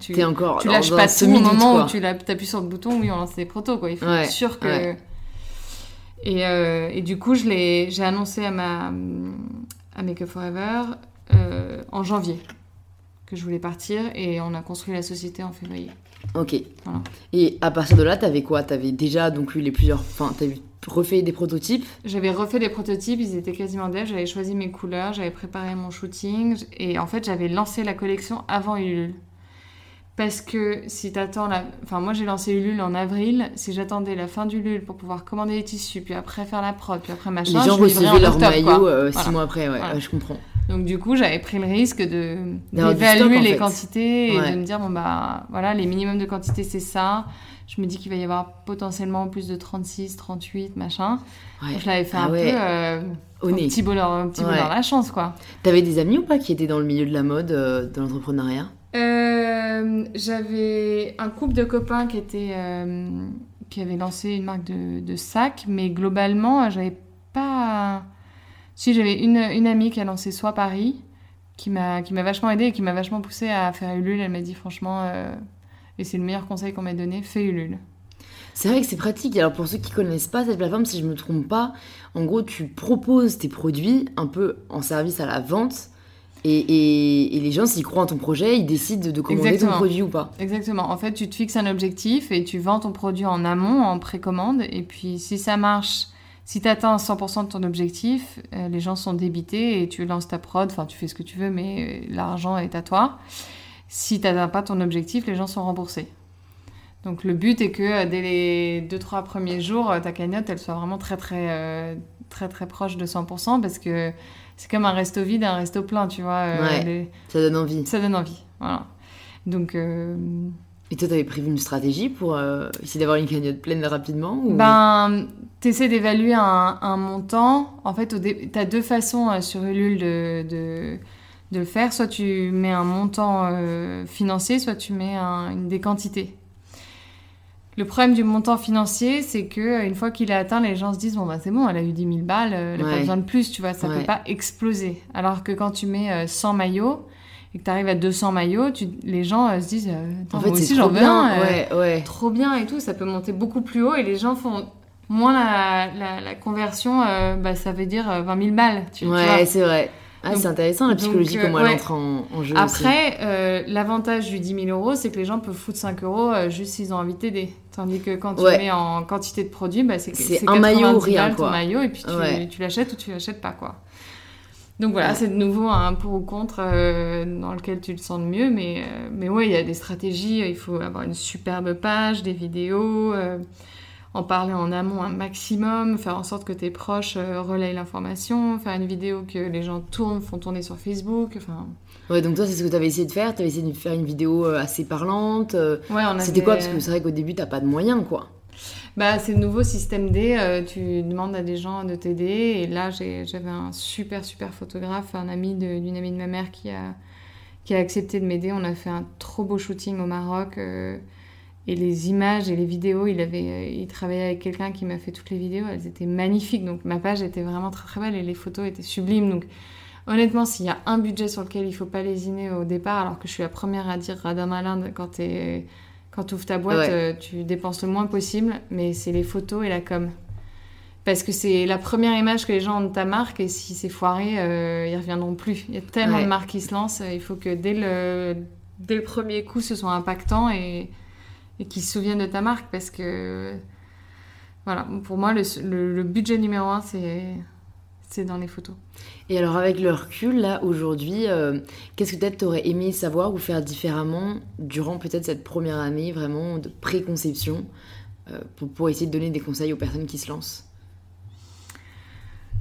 tu, T'es encore tu lâches pas tout au moment quoi. où tu appuies sur le bouton, oui, on lance les protos, quoi. Il faut Ouais, être sûr que. Et, euh, et du coup, je l'ai- j'ai annoncé à, ma, à Make Up Forever euh, en janvier que je voulais partir et on a construit la société en février. Ok. Voilà. Et à partir de là, t'avais quoi? T'avais déjà donc eu les plusieurs. Enfin, t'avais refait des prototypes? J'avais refait des prototypes, ils étaient quasiment dev, j'avais choisi mes couleurs, j'avais préparé mon shooting et en fait j'avais lancé la collection avant Ulule. Parce que si t'attends la... Enfin moi j'ai lancé Ulule en avril, si j'attendais la fin d'Ulule pour pouvoir commander les tissus, puis après faire la prod, puis après machin, les gens recevaient leur maillot quoi. euh, six Voilà. mois après, ouais, Voilà. ouais, je comprends. Donc du coup, j'avais pris le risque de d'évaluer les fait. quantités et Ouais. de me dire bon bah voilà, les minimums de quantité c'est ça. Je me dis qu'il va y avoir potentiellement plus de 36, 38, machin. Ouais. Je l'avais fait Ah un ouais. peu euh, Au un nez. petit bonheur, un petit Ouais. bonheur la chance quoi. T'avais des amis ou pas qui étaient dans le milieu de la mode, euh, de l'entrepreneuriat? Euh, j'avais un couple de copains qui étaient euh, qui avaient lancé une marque de, de sacs, mais globalement, j'avais pas. Si j'avais une, une amie qui a lancé Soit Paris, qui m'a vachement aidée et qui m'a vachement poussée à faire Ulule. Elle m'a dit franchement, euh, et c'est le meilleur conseil qu'on m'a donné, fais Ulule. C'est vrai que c'est pratique. Alors pour ceux qui connaissent pas cette plateforme, si je me trompe pas, en gros tu proposes tes produits un peu en service à la vente et, et- et les gens s'ils croient en ton projet, ils décident de, de commander Exactement. ton produit ou pas. Exactement. En fait, tu te fixes un objectif et tu vends ton produit en amont, en précommande. Et puis, si ça marche, si tu atteins 100% de ton objectif, euh, les gens sont débités et tu lances ta prod. Enfin, tu fais ce que tu veux, mais euh, l'argent est à toi. Si tu n'atteins pas ton objectif, les gens sont remboursés. Donc, le but est que euh, dès les 2-3 premiers jours, ta cagnotte, elle soit vraiment très, très, euh, très, très proche de 100% parce que c'est comme un resto vide et un resto plein, tu vois. euh, Ouais. les- Ça donne envie. Ça donne envie. Voilà. Donc. Et toi, t'avais prévu une stratégie pour euh, essayer d'avoir une cagnotte pleine rapidement ou... Ben, t'essaies d'évaluer un, un montant. En fait, tu as deux façons euh, sur Ulule de, de, de le faire. Soit tu mets un montant euh, financier, soit tu mets un- une, des quantités. Le problème du montant financier, c'est que une fois qu'il est atteint, les gens se disent bon bah c'est bon, elle a eu 10 000 balles, elle n'a Ouais. pas besoin de plus, tu vois, ça Ouais. peut pas exploser. Alors que quand tu mets euh, 100 maillots et que tu arrives à 200 maillots, tu- les gens euh, se disent euh, en fait, c'est trop j'en veux bien. un, euh, Ouais, ouais. trop bien et tout, ça peut monter beaucoup plus haut et les gens font moins la, la, la conversion, bah, ça veut dire euh, 20 000 balles. Tu. Ouais, c'est vrai. Ah, Donc- c'est intéressant la donc, psychologie, euh, comment elle ouais. entre en, en jeu. Après, euh, l'avantage du 10 000 euros, c'est que les gens peuvent foutre 5 euros euh, juste s'ils ont envie de t'aider. Tandis que quand tu Ouais. mets en quantité de produits, bah, c'est un 90 maillot ou balles rien, ton quoi. maillot et puis tu, Ouais. tu l'achètes ou tu l'achètes pas. quoi. Donc voilà, Ouais. c'est de nouveau un pour ou contre euh, dans lequel tu le sens le mieux. Mais, euh, mais ouais, il y a des stratégies. Il faut avoir une superbe page, des vidéos, euh, en parler en amont un maximum, faire en sorte que tes proches euh, relayent l'information, faire une vidéo que les gens tournent, font tourner sur Facebook. Enfin, Ouais, donc toi, c'est ce que t'avais essayé de faire. T'avais essayé de faire une vidéo euh, assez parlante. euh, ouais, on C'était avait- quoi? Parce que c'est vrai qu'au début, t'as pas de moyens, quoi. Bah, c'est le nouveau système D. euh, tu demandes à des gens de t'aider. Et là, j'avais un super, super photographe, un ami d'une amie de ma mère qui a, qui a accepté de m'aider. On a fait un trop beau shooting au Maroc. euh, et les images et les vidéos, il, avait, euh, il travaillait avec quelqu'un qui m'a fait toutes les vidéos. Elles étaient magnifiques. Donc, ma page était vraiment très, très belle et les photos étaient sublimes. Donc, honnêtement, s'il y a un budget sur lequel il faut pas lésiner au départ, alors que je suis la première à dire radin malin quand t'es quand tu ouvres ta boîte, Ouais. euh, tu dépenses le moins possible, mais c'est les photos et la com. Parce que c'est la première image que les gens ont de ta marque et si c'est foiré, euh, ils reviendront plus. Il y a tellement Ouais. de marques qui se lancent, euh, il faut que dès le, dès le premier coup, ce soit impactant et, et qu'ils se souviennent de ta marque parce que, voilà, pour moi, le, le- le budget numéro un, c'est c'est dans les photos. Et alors avec le recul, là, aujourd'hui, euh, qu'est-ce que peut-être t'aurais aimé savoir ou faire différemment durant peut-être cette première année vraiment de préconception euh, pour, pour essayer de donner des conseils aux personnes qui se lancent?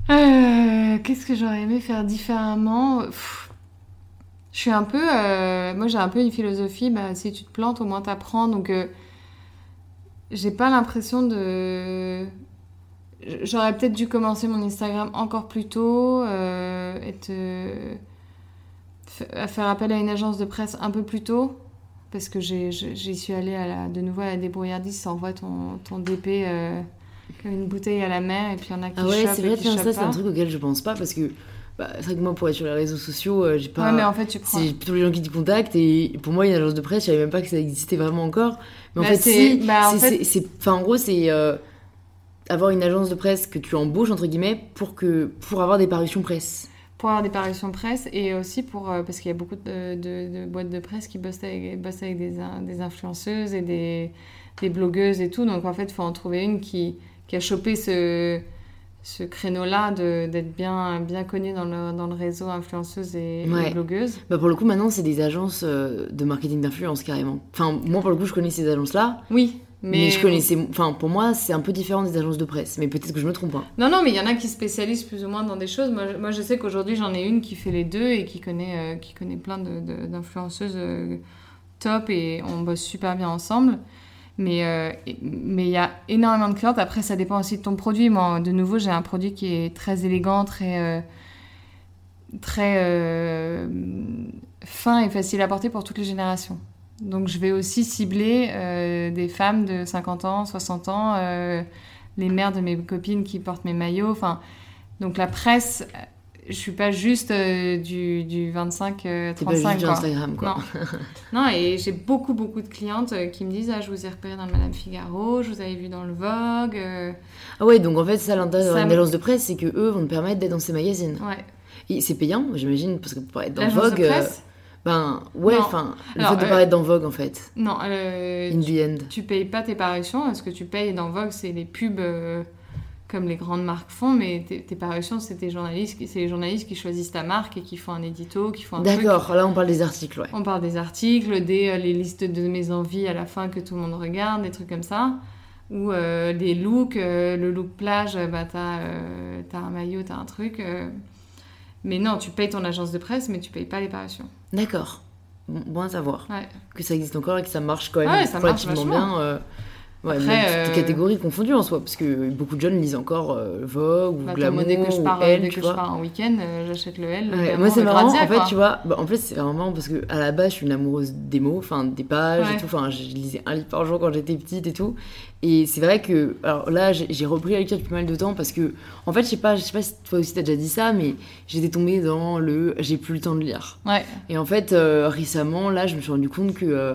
Euh, Qu'est-ce que j'aurais aimé faire différemment? Pff, Je suis un peu. moi, j'ai un peu une philosophie bah, si tu te plantes, au moins t'apprends. Donc, j'ai pas l'impression de. J'aurais peut-être dû commencer mon Instagram encore plus tôt, euh, être, euh, faire appel à une agence de presse un peu plus tôt, parce que j'y suis allée à la- de nouveau à la débrouillardise, t'envoies ton, ton DP euh, comme une bouteille à la mer, et puis il y en a qui Ah ouais, c'est vrai, tiens, ça c'est un truc auquel je pense pas parce que bah, c'est vrai que moi pour être sur les réseaux sociaux, euh, j'ai pas. Ouais, mais en fait, tu prends. C'est plutôt les gens qui te contactent et pour moi, une agence de presse, je savais même pas que ça existait vraiment encore. Mais en Bah, fait, c'est- si, bah, en fait- enfin, en gros, c'est euh, avoir une agence de presse que tu embauches entre guillemets pour que pour avoir des parutions presse. pour avoir des parutions presse et aussi pour euh, parce qu'il y a beaucoup de, de- de boîtes de presse qui bossent avec, bossent avec des, des influenceuses et des, des blogueuses et tout donc en fait il faut en trouver une qui, qui a chopé ce, ce créneau là d'être bien, bien connue dans le, dans le réseau influenceuse et, et Ouais. blogueuse Bah pour le coup, maintenant, c'est des agences euh, de marketing d'influence carrément. Enfin, moi pour le coup, je connais ces agences-là, oui mais, mais, je connaissais. Enfin, pour moi, c'est un peu différent des agences de presse. Mais peut-être que je me trompe. hein. non non mais il y en a qui spécialisent plus ou moins dans des choses moi, je- moi je sais qu'aujourd'hui j'en ai une qui fait les deux et qui connaît, euh, qui connaît plein d'influenceuses euh, top et on bosse super bien ensemble. Mais euh, mais il y a énormément de clientes. Après, ça dépend aussi de ton produit. Moi, de nouveau, j'ai un produit qui est très élégant, très, très fin et facile à porter pour toutes les générations. Donc, je vais aussi cibler euh, des femmes de 50 ans, 60 ans, euh, les mères de mes copines qui portent mes maillots. Enfin, donc la presse, euh, je suis pas juste euh, du, du 25, euh, C'est pas 35 juste du quoi. Instagram, quoi. Non. [LAUGHS] non, et j'ai beaucoup, beaucoup de clientes qui me disent Ah, je vous ai repéré dans le Madame Figaro, je vous avais vu dans le Vogue. Ah ouais, donc en fait, ça l'intérêt Ça d'avoir une me- agence de presse, c'est que eux vont te permettre d'être dans ces magazines. ouais. Et c'est payant, j'imagine, parce que pour être dans L'agence Vogue, de presse ben ouais, enfin, le fait de euh, paraître dans Vogue en fait, Non, euh, in the end. tu payes pas tes parutions. Ce que tu payes dans Vogue, c'est les pubs euh, comme les grandes marques font, mais tes, tes parutions, c'est tes journalistes, c'est les journalistes qui choisissent ta marque et qui font un édito, qui font un truc. D'accord, là on parle des articles, ouais. On parle des articles, des euh, les listes de mes envies à la fin que tout le monde regarde, des trucs comme ça. Ou des looks, le look plage, bah, t'as t'as un maillot, t'as un truc. Mais non, tu payes ton agence de presse, mais tu payes pas les parutions. D'accord. Bon, bon à savoir. Ouais. Que ça existe encore et que ça marche quand même relativement bien. euh, ouais, Après, toutes euh, catégories confondues en soi, parce que beaucoup de jeunes lisent encore euh, Vogue ou Bah, Glamour dès que je ou pars, Elle, dès tu que je vois. pars en week-end, euh, j'achète le L. Ouais, moi c'est marrant, en fait, quoi. tu vois, bah, en fait c'est vraiment marrant parce que à la base je suis une amoureuse des mots, enfin des pages Ouais. et tout, enfin je lisais un livre par jour quand j'étais petite et tout. Et c'est vrai que, alors là j'ai repris la lecture depuis pas mal de temps parce que, en fait je sais pas, je sais pas si toi aussi t'as déjà dit ça, mais j'étais tombée dans le j'ai plus le temps de lire. Ouais. Et en fait euh, récemment là je me suis rendu compte que, euh,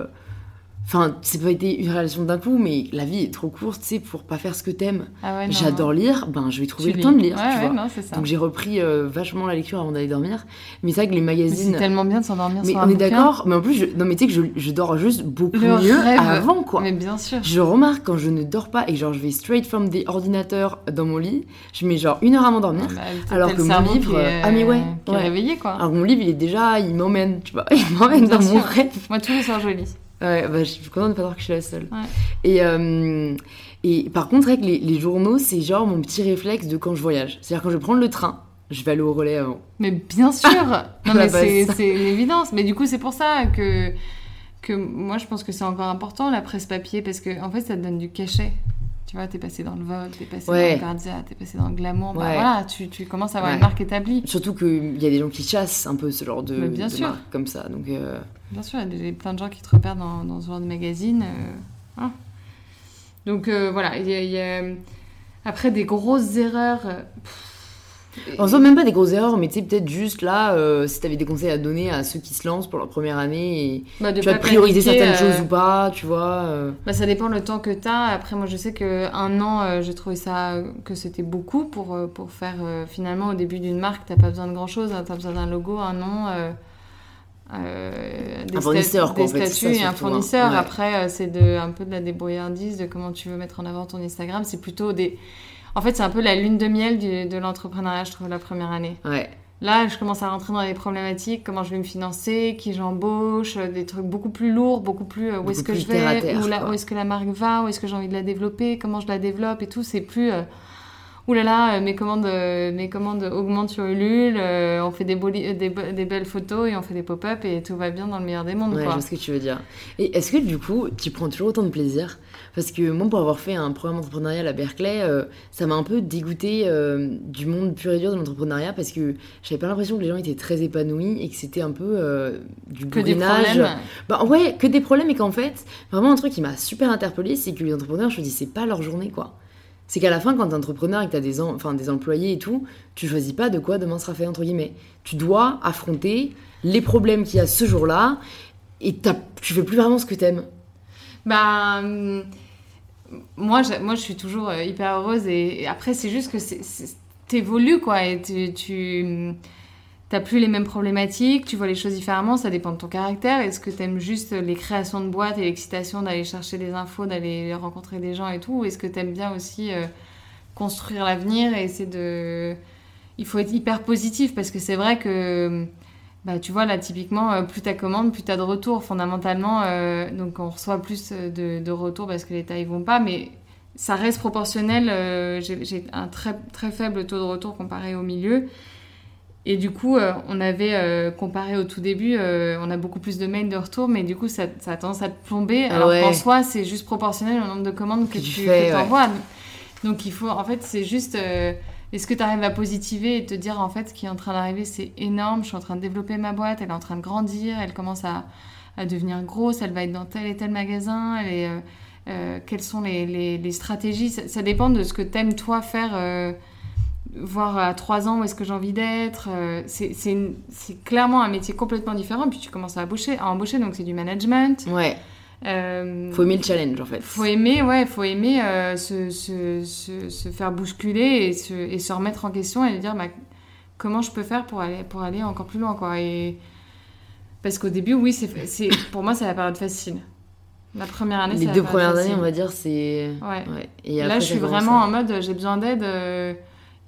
enfin c'est pas été une relation d'un coup, mais la vie est trop courte, tu sais, pour pas faire ce que t'aimes. Ah ouais, J'adore lire, ben je vais Tu trouver le lis. temps de lire, Ouais, tu ouais, vois. non, ça. Donc j'ai repris euh, vachement la lecture avant d'aller dormir. Mais c'est vrai que les magazines. C'est tellement bien de s'endormir Mais sur on un est d'accord, mais en plus, je... non mais tu sais que je, je dors juste beaucoup Le mieux rêve. avant quoi. Mais bien sûr. Je remarque quand je ne dors pas et genre je vais straight from the ordinateur dans mon lit, je mets genre une heure à m'endormir. Bah, t'as- Alors que mon livre, est, ah, mais ouais, qui est réveillé quoi. Alors mon livre il est déjà, il m'emmène, tu vois, [LAUGHS] il m'emmène dans mon rêve. Moi tous les soirs je lis. Ouais, bah, je suis contente de pas voir que je suis la seule. Ouais. Et, euh, et par contre, avec les, les journaux, c'est genre mon petit réflexe de quand je voyage. C'est-à-dire quand je prendre le train, je vais aller au relais avant. Mais bien sûr [LAUGHS] Non mais c'est c'est une évidence. Mais du coup c'est pour ça que, que moi je pense que c'est encore important la presse papier parce que en fait ça te donne du cachet. Tu vois, t'es passé dans le Vogue, t'es passé Ouais. dans le Grazia, t'es passé dans le Glamour. Bah voilà, tu, tu commences à avoir Ouais. une marque établie. Surtout qu'il y a des gens qui chassent un peu ce genre de, bien de sûr. marques comme ça. Donc, euh, Bien sûr, il y a plein de gens qui te repèrent dans, dans ce genre de magazine. euh. Donc euh, voilà, il y a, il y a- après des grosses erreurs. pff, En soi, même pas des grosses erreurs, mais tu sais, peut-être juste là, euh, si t'avais des conseils à donner à ceux qui se lancent pour leur première année, et Bah, de tu vas prioriser certaines euh, choses ou pas, tu vois. euh. Bah, ça dépend le temps que tu as. Après, moi, je sais que un an, euh, j'ai trouvé ça que c'était beaucoup pour, euh, pour faire euh, finalement au début d'une marque, t'as pas besoin de grand chose. Tu as besoin d'un logo, un nom, euh, euh, des, Un fournisseur, quoi, des en fait, ça, et un hein. fournisseur. Ouais. Après, euh, c'est de, un peu de la débrouillardise de comment tu veux mettre en avant ton Instagram. C'est plutôt des. En fait, c'est un peu la lune de miel du- de l'entrepreneuriat, je trouve, la première année. Ouais. Là, je commence à rentrer dans les problématiques, comment je vais me financer, qui j'embauche, euh, des trucs beaucoup plus lourds, beaucoup plus euh, où est-ce que je vais, terre, où, la- quoi. où est-ce que la marque va, où est-ce que j'ai envie de la développer, comment je la développe et tout. C'est plus, euh, ouh là là, euh, mes commandes, mes commandes augmentent sur Ulule, euh, on fait des, belles photos et on fait des pop-up et tout va bien dans le meilleur des mondes. Ouais, je vois ce que tu veux dire. Et est-ce que du coup, tu prends toujours autant de plaisir Parce que moi, pour avoir fait un programme entrepreneurial à Berkeley, euh, ça m'a un peu dégoûté euh, du monde pur et dur de l'entrepreneuriat parce que j'avais pas l'impression que les gens étaient très épanouis et que c'était un peu euh, du Que des problèmes. Bah ouais, que des problèmes et qu'en fait, vraiment un truc qui m'a super interpellée, c'est que les entrepreneurs, je me dis, c'est pas leur journée quoi. C'est qu'à la fin, quand t'es entrepreneur et que t'as des, en- enfin, des employés et tout, tu choisis pas de quoi demain sera fait, entre guillemets. Tu dois affronter les problèmes qu'il y a ce jour-là et tu fais plus vraiment ce que t'aimes. Bah, hum, moi, je, moi, je suis toujours euh, hyper heureuse et, après, c'est juste que t'évolues, quoi, et tu, tu t'as plus les mêmes problématiques, tu vois les choses différemment, ça dépend de ton caractère. Est-ce que t'aimes juste les créations de boîtes et l'excitation d'aller chercher des infos, d'aller rencontrer des gens et tout, ou est-ce que t'aimes bien aussi euh, construire l'avenir et essayer de... Il faut être hyper positif parce que c'est vrai que bah, tu vois, là, typiquement, euh, plus ta commande, plus t'as de retours. Fondamentalement, euh, donc on reçoit plus euh, de, de retours parce que les tailles vont pas, mais ça reste proportionnel. euh, J'ai un très, très faible taux de retour comparé au milieu. Et du coup, euh, on avait comparé au tout début, on a beaucoup plus de mails de retour, mais du coup, ça, ça a tendance à te plomber. Ah alors ouais. qu'en soi, c'est juste proportionnel au nombre de commandes que, tu tu fais, que ouais. envoies. Donc il faut, en fait, c'est juste. Est-ce que tu arrives à positiver et te dire en fait ce qui est en train d'arriver c'est énorme, je suis en train de développer ma boîte, elle est en train de grandir, elle commence à, à devenir grosse, elle va être dans tel et tel magasin, elle euh, euh, quelles sont les, les- stratégies? Ça, dépend de ce que t'aimes toi faire, euh, voir à trois ans où est-ce que j'ai envie d'être. c'est clairement un métier complètement différent, puis tu commences à embaucher, à embaucher donc c'est du management. Ouais, Euh, faut aimer le challenge en fait. faut aimer, ouais, faut aimer euh, se, se, se, se faire bousculer et se, et se remettre en question et dire bah, comment je peux faire pour aller, pour aller encore plus loin, quoi. Et... Parce qu'au début, oui, c'est, pour moi, c'est la période facile. La première année, c'est Les deux premières facile. années, on va dire, c'est. Ouais. Ouais. Et Là, je suis vraiment en mode, j'ai besoin d'aide. euh,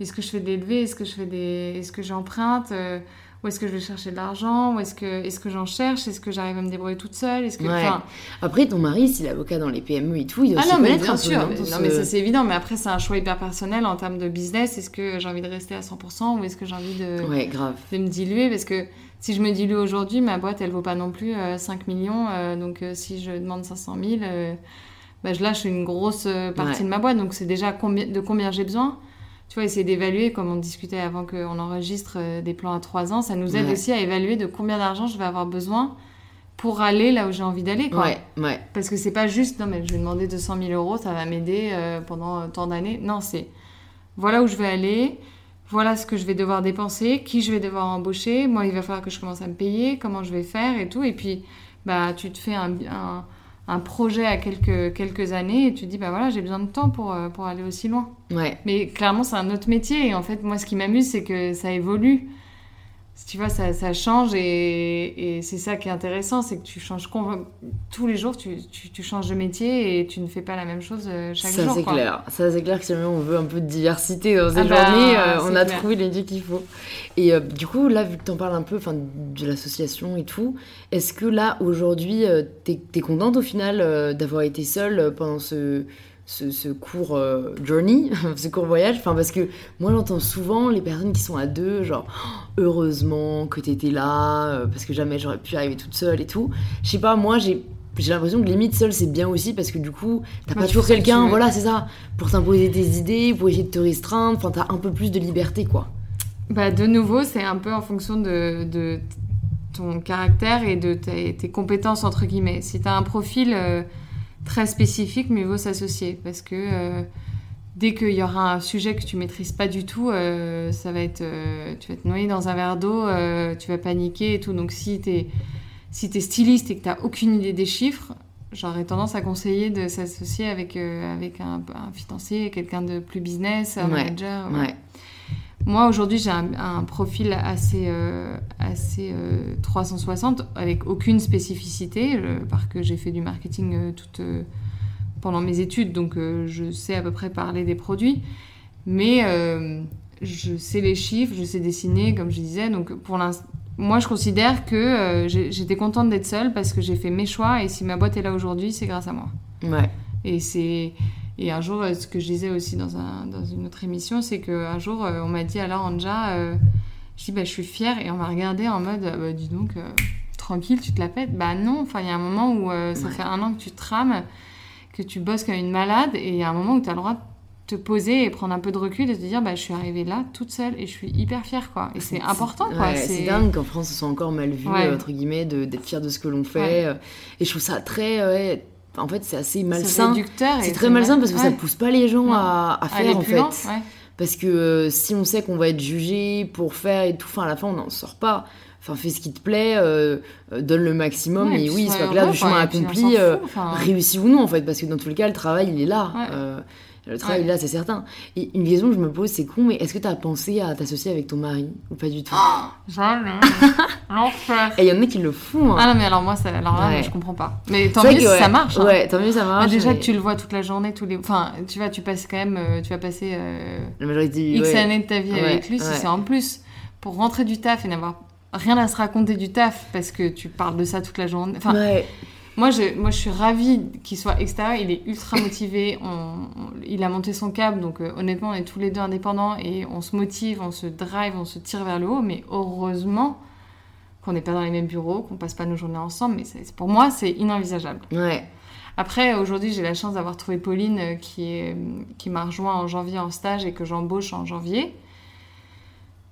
est-ce que je fais des levées Est-ce que je fais des, est-ce que j'emprunte euh, Où est-ce que je vais chercher de l'argent? Où est-ce que, est-ce que j'en cherche? Est-ce que j'arrive à me débrouiller toute seule? Est-ce que, Ouais. enfin, Après, ton mari, s'il est avocat dans les PME et tout, il doit Ah se non, mais bien un peu, sûr. non, ce- mais ça c'est évident. Mais après, c'est un choix hyper personnel en termes de business. Est-ce que j'ai envie de rester à 100% ou est-ce que j'ai envie de, Ouais, grave. de me diluer? Parce que si je me dilue aujourd'hui, ma boîte, elle vaut pas non plus euh, 5 millions. euh, donc euh, si je demande 500 000, euh, bah, je lâche une grosse euh, partie Ouais. de ma boîte. Donc c'est déjà de combien j'ai besoin? Tu vois, essayer d'évaluer, comme on discutait avant qu'on enregistre euh, des plans à 3 ans, ça nous aide Ouais. aussi à évaluer de combien d'argent je vais avoir besoin pour aller là où j'ai envie d'aller. quoi. Ouais, ouais. Parce que c'est pas juste, non mais je vais demander 200 000 euros, ça va m'aider euh, pendant euh, tant d'années. Non, c'est voilà où je vais aller, voilà ce que je vais devoir dépenser, qui je vais devoir embaucher, moi il va falloir que je commence à me payer, comment je vais faire et tout. Et puis, bah, tu te fais un, un, un projet à quelques, quelques années et tu te dis, bah voilà, j'ai besoin de temps pour, euh, pour aller aussi loin. Ouais. Mais clairement, c'est un autre métier et en fait, moi ce qui m'amuse, c'est que ça évolue. Tu vois, ça, ça change et, et c'est ça qui est intéressant, c'est que tu changes tous les jours, tu, tu, tu changes de métier et tu ne fais pas la même chose euh, chaque ça jour. c'est quoi. clair. Ça c'est clair que si on veut un peu de diversité dans ces Ah bah, journées, euh, on c'est a clair. trouvé les dieux qu'il faut. Et euh, du coup, là, vu que t'en parles un peu, de l'association et tout, est-ce que là aujourd'hui, euh, t'es es contente au final d'avoir été seule pendant ce ce, ce court euh, journey, [LAUGHS] ce court voyage, enfin parce que moi j'entends souvent les personnes qui sont à deux, genre Oh, heureusement que t'étais là, euh, parce que jamais j'aurais pu arriver toute seule et tout. Je sais pas, moi j'ai j'ai l'impression que limite seule c'est bien aussi parce que du coup t'as Bah, pas toujours que quelqu'un, voilà c'est ça, pour t'imposer tes idées, pour essayer de te restreindre, enfin t'as un peu plus de liberté quoi. Bah, de nouveau, c'est un peu en fonction de, de ton caractère et de tes, tes compétences, entre guillemets. Si tu as un profil euh, très spécifique, mieux vaut s'associer parce que euh, dès qu'il y aura un sujet que tu maîtrises pas du tout, euh, ça va être, euh, tu vas te noyer dans un verre d'eau, tu vas paniquer et tout. Donc si tu es, si es styliste et que tu n'as aucune idée des chiffres, j'aurais tendance à conseiller de s'associer avec, avec un, un financier, quelqu'un de plus business, un Ouais, manager. Ouais. Moi, aujourd'hui, j'ai un, un profil assez, euh, assez euh, 360, avec aucune spécificité, euh, parce que j'ai fait du marketing euh, toute, euh, pendant mes études, donc euh, je sais à peu près parler des produits. Mais euh, je sais les chiffres, je sais dessiner, comme je disais. Donc, pour l'instant, moi, je considère que euh, j'étais contente d'être seule parce que j'ai fait mes choix, et si ma boîte est là aujourd'hui, c'est grâce à moi. Ouais. Et c'est et un jour, euh, ce que je disais aussi dans, un, dans une autre émission, c'est qu'un jour, euh, on m'a dit alors Anja, euh, je dis bah, je suis fière, et on m'a regardé en mode bah, dis donc euh, tranquille, tu te la pètes. Bah non, enfin il y a un moment où euh, ça Ouais. fait un an que tu trames, que tu bosses comme une malade, et il y a un moment où tu as le droit de te poser et prendre un peu de recul et te dire bah je suis arrivée là toute seule et je suis hyper fière quoi. Et c'est important quoi. Ouais, c'est dingue qu'en France, ce soit encore mal vu, Ouais. euh, entre guillemets, d'être fier de ce que l'on fait. Euh, Et je trouve ça très. En fait, c'est assez malsain. et C'est très malsain parce que ça ne pousse pas les gens à, faire, en fait. ouais. Parce que euh, si on sait qu'on va être jugé pour faire et tout, enfin, à la fin, on n'en sort pas. Enfin, fais ce qui te plaît, euh, euh, donne le maximum, Ouais, et puis oui, sois soit clair du chemin et accompli, réussi ou non, en fait, parce que dans tous les cas, le travail, il est là. Le travail, Ouais. là, c'est certain. Et une question que je me pose, c'est con, mais est-ce que tu as pensé à t'associer avec ton mari ou pas du tout? Jamais. [LAUGHS] L'enfer. Et il y en a qui le font. hein. Ah non, mais alors moi, ça, alors là, Ouais. je comprends pas. Mais tant mieux que, si ouais, ça marche. hein. Ouais, tant mieux ça Bah, marche. déjà mais que tu le vois toute la journée, tous les. Enfin, tu vois, tu passes quand même. euh, tu vas passer euh, La majorité. X ouais. années de ta vie Ouais, avec lui. Si c'est en plus pour rentrer du taf et n'avoir rien à se raconter du taf parce que tu parles de ça toute la journée. Enfin, Ouais. Moi, je, moi, je suis ravie qu'il soit extérieur. Il est ultra [LAUGHS] motivé. On, on- il a monté son câble. Donc, euh, honnêtement, on est tous les deux indépendants et on se motive, on se drive, on se tire vers le haut. Mais heureusement qu'on n'est pas dans les mêmes bureaux, qu'on passe pas nos journées ensemble. Mais pour moi, c'est inenvisageable. Ouais. Après, aujourd'hui, j'ai la chance d'avoir trouvé Pauline euh, qui, est, qui m'a rejoint en janvier en stage et que j'embauche en janvier.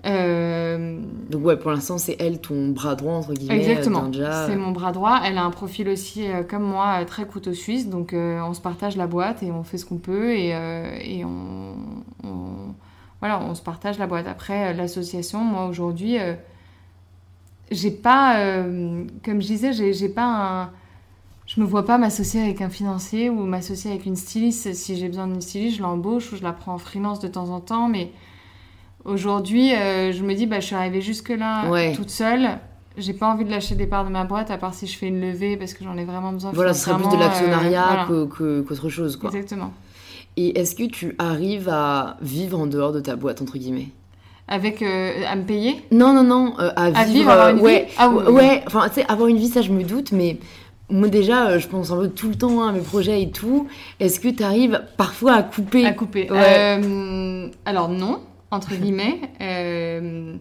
Euh, Donc, ouais, pour l'instant, c'est elle ton bras droit, entre guillemets. Exactement. euh. C'est mon bras droit. Elle a un profil aussi euh, comme moi, très couteau suisse. Donc euh, on se partage la boîte et on fait ce qu'on peut et, et on, on- voilà, on se partage la boîte. Après l'association, moi aujourd'hui, j'ai pas, comme je disais, j'ai j'ai pas un, je me vois pas m'associer avec un financier ou m'associer avec une styliste. Si j'ai besoin d'une styliste, je l'embauche ou je la prends en freelance de temps en temps, mais Aujourd'hui, euh, je me dis, bah, je suis arrivée jusque-là Ouais. toute seule. J'ai pas envie de lâcher des parts de ma boîte, à part si je fais une levée parce que j'en ai vraiment besoin. Voilà, ce serait plus de euh, l'actionnariat voilà. que- qu'autre chose, quoi. Exactement. Et est-ce que tu arrives à vivre en dehors de ta boîte, entre guillemets? Avec euh, à me payer? Non, non, non, euh, à vivre. À vivre, avoir euh, une vie? Ah oui, oui, ouais, enfin, tu sais, avoir une vie, ça, je me doute, mais moi, déjà, euh, je pense un peu tout le temps à mes projets et tout. Est-ce que tu arrives parfois à couper? À couper. Ouais. Euh, alors non, entre guillemets, euh,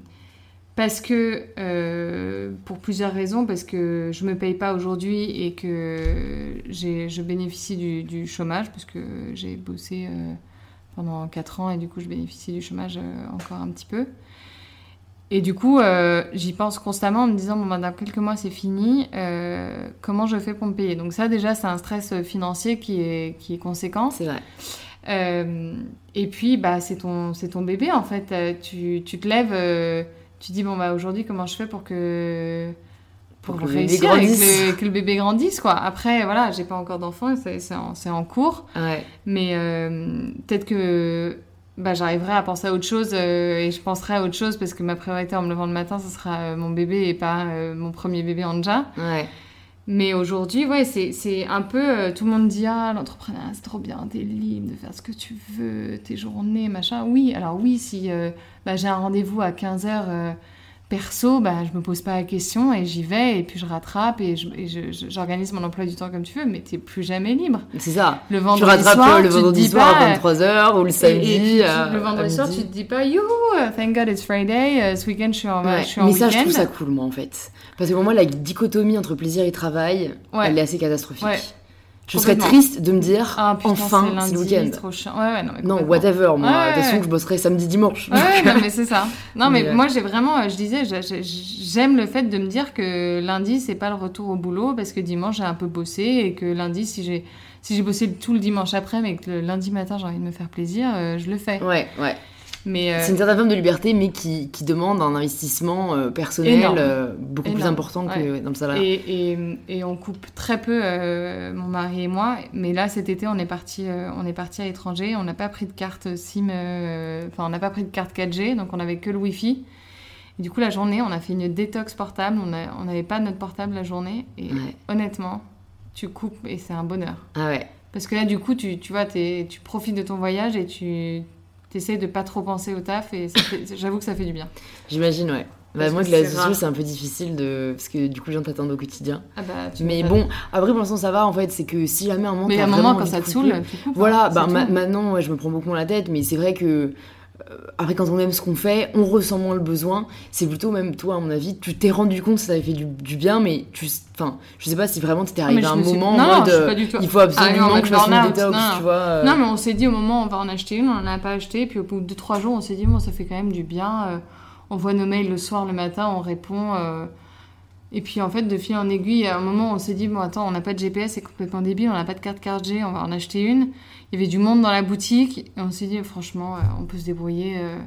parce que euh, pour plusieurs raisons, parce que je me paye pas aujourd'hui et que je bénéficie du, chômage, parce que j'ai bossé euh, pendant 4 ans et du coup je bénéficie du chômage encore un petit peu. Et du coup, j'y pense constamment en me disant, bon, ben, dans quelques mois, c'est fini, comment je fais pour me payer? Donc ça, déjà, c'est un stress financier qui est, qui est conséquent. C'est vrai. Euh, et puis, bah, c'est ton, c'est ton bébé, en fait. Euh, Tu, tu te lèves, euh, tu dis, bon, bah, aujourd'hui, comment je fais pour que... Pour Pour, que le bébé réussir et que grandisse. le, que le bébé grandisse, quoi. Après, voilà, j'ai pas encore d'enfant, c'est, c'est, en, c'est en cours. Ouais. Mais euh, peut-être que bah, j'arriverai à penser à autre chose et je penserai à autre chose parce que ma priorité en me levant le matin, ce sera mon bébé et pas mon premier bébé Anja. Ouais. Mais aujourd'hui, ouais, c'est, un peu. euh, tout le monde dit Ah, l'entrepreneuriat, c'est trop bien, t'es libre de faire ce que tu veux, tes journées, machin. Oui, alors oui, si euh, bah, j'ai un rendez-vous à 15h perso, bah, je me pose pas la question et j'y vais et puis je rattrape et, et je- je- j'organise mon emploi du temps comme tu veux, mais t'es plus jamais libre. C'est ça. Le Tu vendredi rattrapes soir, euh, le tu vendredi soir pas, à 23h ou le et- samedi. et tu- à- le vendredi soir, tu te dis pas Youhou, thank God it's Friday, euh, ce week-end je suis en, Ouais, je suis en mais ça, je trouve ça cool, moi, en fait. Parce que pour moi, la dichotomie entre plaisir et travail, Ouais. elle est assez catastrophique. Ouais. Je serais triste de me dire, Ah putain, enfin, c'est le week-end. Ouais, ouais, non, mais Non, complètement. whatever, moi. Ouais, de toute façon, je bosserai samedi, dimanche. Ouais, non, mais c'est ça. Non, mais Mais, euh, moi, j'ai vraiment, euh, je disais, j'ai- j'ai- j'aime le fait de me dire que lundi, c'est pas le retour au boulot parce que dimanche, j'ai un peu bossé et que lundi, si j'ai, si j'ai bossé tout le dimanche après, mais que le lundi matin j'ai envie de me faire plaisir, euh, je le fais. Ouais, ouais. Mais euh, C'est une certaine forme de liberté, mais qui, qui demande un investissement euh, personnel euh, beaucoup plus important que ouais. dans le salaire. et, et, et on coupe très peu, mon mari et moi. Mais là, cet été, on est parti, on est parti à l'étranger. On n'a pas pris de carte SIM, enfin, on n'a pas pris de carte 4G, donc on avait que le Wi-Fi. Et du coup, la journée, on a fait une détox portable. On n'avait pas notre portable la journée. Et Ouais. honnêtement, tu coupes et c'est un bonheur. Ah ouais. Parce que là, du coup, tu, tu vois, tu profites de ton voyage et tu essaies de pas trop penser au taf. Et [LAUGHS] j'avoue que ça fait du bien. J'imagine, ouais. Bah, moi, que que la c'est socio, c'est un peu difficile de. Parce que du coup, les gens t'attendent au quotidien. Ah bah, tu Mais bon, après, pour l'instant, ça va en fait. C'est que si jamais à un moment. Mais à un moment, quand ça de te saoule, coupes. Voilà, hein, bah, ma- maintenant, ouais, je me prends beaucoup la tête, mais c'est vrai que. Euh, Après, quand on aime ce qu'on fait, on ressent moins le besoin. C'est plutôt même toi, à mon avis, tu t'es rendu compte que ça avait fait du, du bien, mais tu, enfin, je sais pas si vraiment t'étais Ah, arrivé à un moment en non, mode, euh, il faut en absolument mode que je fasse une détox, non. tu vois. euh, Non, mais on s'est dit au moment on va en acheter une, on n'en a pas acheté. Puis au bout de trois jours, on s'est dit, bon, ça fait quand même du bien. euh, on voit nos mails le soir, le matin, on répond. Et puis en fait, de fil en aiguille, à un moment, on s'est dit, bon, attends, on n'a pas de GPS, c'est complètement débile, on n'a pas de carte 4G, on va en acheter une. Il y avait du monde dans la boutique. Et on s'est dit, franchement, euh, on peut se débrouiller. euh,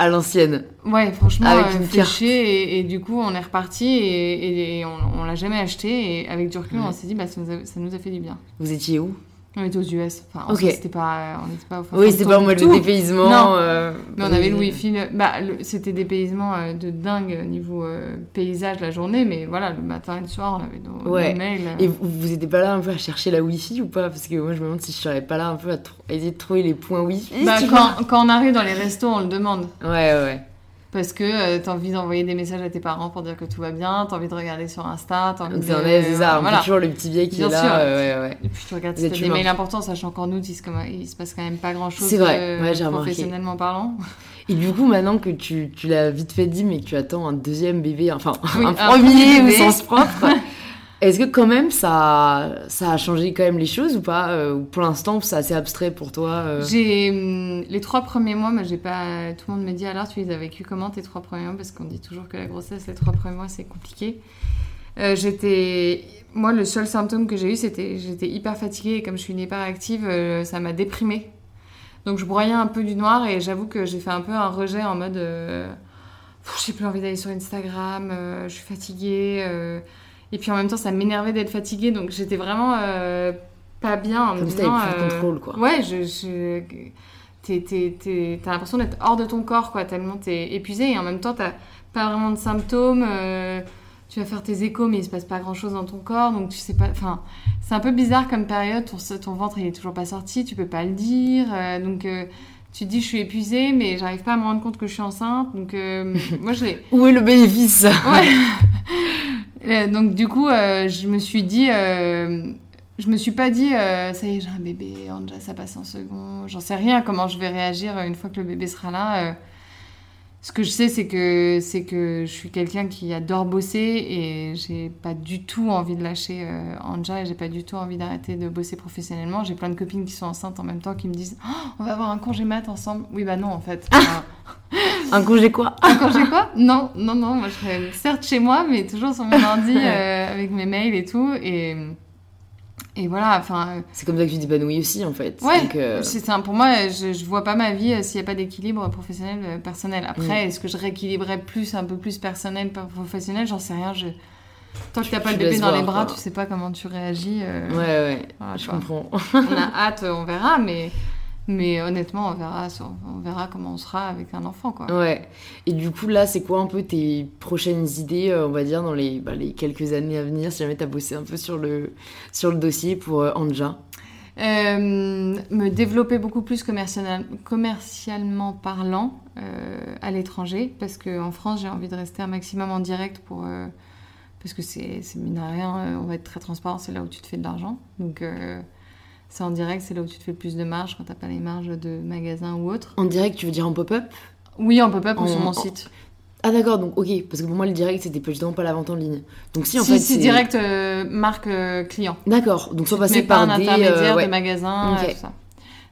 à l'ancienne. Ouais, franchement, Avec euh, une carte. Et, et du coup, on est reparti et, et- et on, on l'a jamais acheté. Et avec du recul, Ouais. on s'est dit, bah, ça nous, a, ça nous a fait du bien. Vous étiez où? On était aux US. Enfin, en Ok. soi, c'était pas, on n'était pas au Oui, c'était pas en mode le dépaysement. Non. euh, Mais on avait le wifi. le- Bah, c'était des paysements euh, de dingue niveau euh, paysage la journée. Mais voilà, le matin et le soir, on avait nos, Ouais. nos mails. euh. Et vous, vous étiez pas là un peu à chercher la wifi ou pas? Parce que moi, je me demande si je serais pas là un peu à, tr- à essayer de trouver les points wifi. Bah, [LAUGHS] quand, quand on arrive dans les restos, on le demande. Ouais, ouais. Parce que euh, t'as envie d'envoyer des messages à tes parents pour dire que tout va bien, t'as envie de regarder sur Insta, t'as envie de... un- c'est ça, on voilà. toujours le petit vieil qui Bien est là. sûr. euh, ouais, ouais. Et puis tu regardes si t'as des mails importants, sachant qu'en août, il se, il se passe quand même pas grand-chose C'est vrai, euh, ouais, professionnellement parlant. Et du coup, maintenant que tu, tu l'as vite fait dit, mais que tu attends un deuxième bébé, enfin Oui, un premier premier au sens propre, [LAUGHS] est-ce que quand même ça, a changé quand même les choses ou pas euh, Ou pour l'instant, c'est assez abstrait pour toi euh? J'ai hum, les trois premiers mois, moi j'ai pas. Tout le monde me dit alors tu les as vécu comment tes trois premiers mois? Parce qu'on dit toujours que la grossesse, les trois premiers mois c'est compliqué. Euh, j'étais, moi le seul symptôme que j'ai eu c'était j'étais hyper fatiguée et comme je suis une hyperactive, ça m'a déprimée. Donc je broyais un peu du noir et j'avoue que j'ai fait un peu un rejet en mode j'ai plus envie d'aller sur Instagram, je suis fatiguée. Et puis en même temps ça m'énervait d'être fatiguée donc j'étais vraiment euh, pas bien en me Comme si t'avais disant. plus euh, contrôle, quoi. Ouais, je, je- t'as l'impression d'être hors de ton corps, quoi, tellement t'es épuisé et en même temps t'as pas vraiment de symptômes. euh, tu vas faire tes échos, mais il se passe pas grand chose dans ton corps, donc tu sais pas. Enfin, c'est un peu bizarre comme période. Ton, ton ventre il est toujours pas sorti, tu peux pas le dire, donc. Tu te dis je suis épuisée mais j'arrive pas à me rendre compte que je suis enceinte donc euh, [LAUGHS] moi je l'ai Où est le bénéfice? Ouais. [LAUGHS] Euh, donc du coup, euh, je me suis dit, euh, je me suis pas dit, ça y est, j'ai un bébé, Anja, ça passe en second. J'en sais rien comment je vais réagir une fois que le bébé sera là. Ce que je sais, c'est que c'est que je suis quelqu'un qui adore bosser et j'ai pas du tout envie de lâcher euh, Anja et j'ai pas du tout envie d'arrêter de bosser professionnellement. J'ai plein de copines qui sont enceintes en même temps qui me disent, Oh, on va avoir un congé mat ensemble. Oui, bah non, en fait. Enfin, [LAUGHS] Un congé quoi? Un congé quoi? Non, non, non, moi je serais certes chez moi, mais toujours sur mon ordi [LAUGHS] euh, avec mes mails et tout. Et, et voilà, enfin, C'est comme ça que tu t'épanouis aussi, en fait. ouais, Donc, euh. Pour moi, je, je vois pas ma vie euh, s'il n'y a pas d'équilibre professionnel euh, personnel. Après, Mm. est-ce que je rééquilibrerais plus, un peu plus personnel, professionnel? J'en sais rien. Je... Tant que Tu- t'as pas le bébé dans les bras, quoi. tu sais pas comment tu réagis. euh, Ouais, ouais, voilà, je vois. comprends. On a hâte, on verra, mais, mais honnêtement, on verra, on verra comment on sera avec un enfant, quoi. Ouais. Et du coup, là, c'est quoi un peu tes prochaines idées, euh, on va dire, dans les, bah, les quelques années à venir, si jamais t'as bossé un peu sur le, sur le dossier pour euh, Anja? Euh, me développer beaucoup plus commercial- commercialement parlant euh, à l'étranger parce qu'en France j'ai envie de rester un maximum en direct pour euh, parce que c'est mine de rien on va être très transparent c'est là où tu te fais de l'argent donc c'est en direct c'est là où tu te fais le plus de marge quand t'as pas les marges de magasin ou autre En direct, tu veux dire en pop-up? Oui en pop-up ou sur mon en- site Ah d'accord, donc ok, parce que pour moi le direct c'était justement pas la vente en ligne. Donc si en si fait c'est direct euh, marque euh, client D'accord, donc Tu passer pas par un des... intermédiaire euh, ouais. de magasins, tout ça.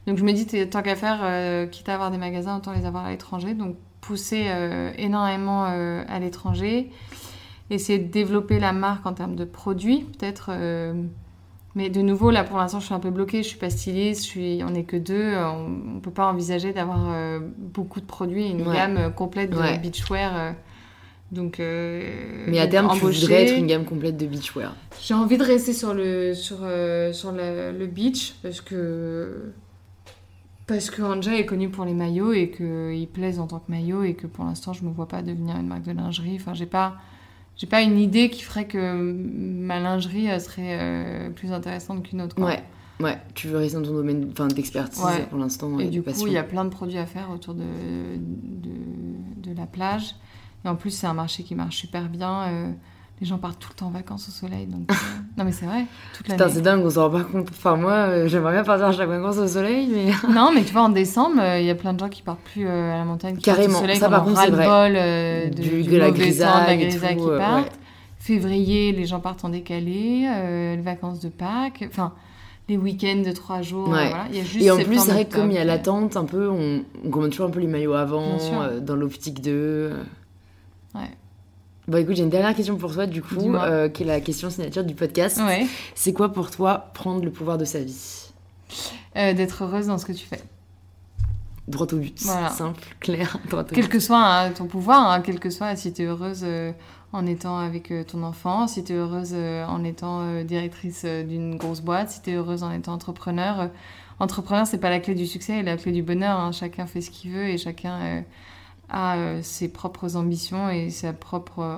Donc je me dis, tant qu'à faire, quitte à avoir des magasins, autant les avoir à l'étranger. Donc pousser énormément à l'étranger. Essayer de développer la marque en termes de produits, peut-être Mais de nouveau, là, pour l'instant, je suis un peu bloquée. Je suis pas styliste. Je suis... On n'est que deux. On ne peut pas envisager d'avoir euh, beaucoup de produits, une Ouais. gamme euh, complète de Ouais. beachwear. euh. Donc, euh, Mais à terme, tu voudrais être une gamme complète de beachwear. J'ai envie de rester sur le, sur, euh, sur le beach parce que. Parce que Anja est connue pour les maillots et qu'il plaise en tant que maillot et que pour l'instant je me vois pas devenir une marque de lingerie. Enfin, j'ai pas, j'ai pas une idée qui ferait que ma lingerie euh, serait euh, plus intéressante qu'une autre. quoi. Ouais, ouais. Tu veux rester dans ton domaine d'expertise Ouais. pour l'instant. Et de du coup, il y a plein de produits à faire autour de, de, de la plage. Et en plus, c'est un marché qui marche super bien. euh, les gens partent tout le temps en vacances au soleil. Donc, euh, [LAUGHS] non, mais c'est vrai, toute Putain, c'est dingue, on s'en rend pas compte. Enfin, moi, euh, j'aimerais bien partir à chaque vacances au soleil, mais. [LAUGHS] Non, mais tu vois, en décembre, euh, il y a plein de gens qui partent plus euh, à la montagne, qui Carrément, au soleil, ça, par contre, c'est vrai. de, Du- de la temps, de la grisaille grisaille qui partent. ouais. Février, les gens partent en décalé, les vacances de Pâques, enfin, les week-ends de trois jours, Ouais. voilà. Il y a juste Et en plus, c'est vrai que comme il y a l'attente, un peu, on, on commande toujours un peu les maillots avant, euh, dans l'optique de. Ouais. Bon, écoute, j'ai une dernière question pour toi, du coup, euh, qui est la question signature du podcast. Ouais. C'est quoi pour toi prendre le pouvoir de sa vie? Euh, D'être heureuse dans ce que tu fais. Droit au but, Voilà. simple, clair, [LAUGHS] droit au Quel but. que soit hein, ton pouvoir, hein, quel que soit, si tu es heureuse euh, en étant avec ton enfant, si tu es heureuse en étant directrice d'une grosse boîte, si tu es heureuse en étant entrepreneur. entrepreneur, c'est pas la clé du succès, c'est la clé du bonheur. hein. Chacun fait ce qu'il veut et chacun a euh, ses propres ambitions et sa propre euh,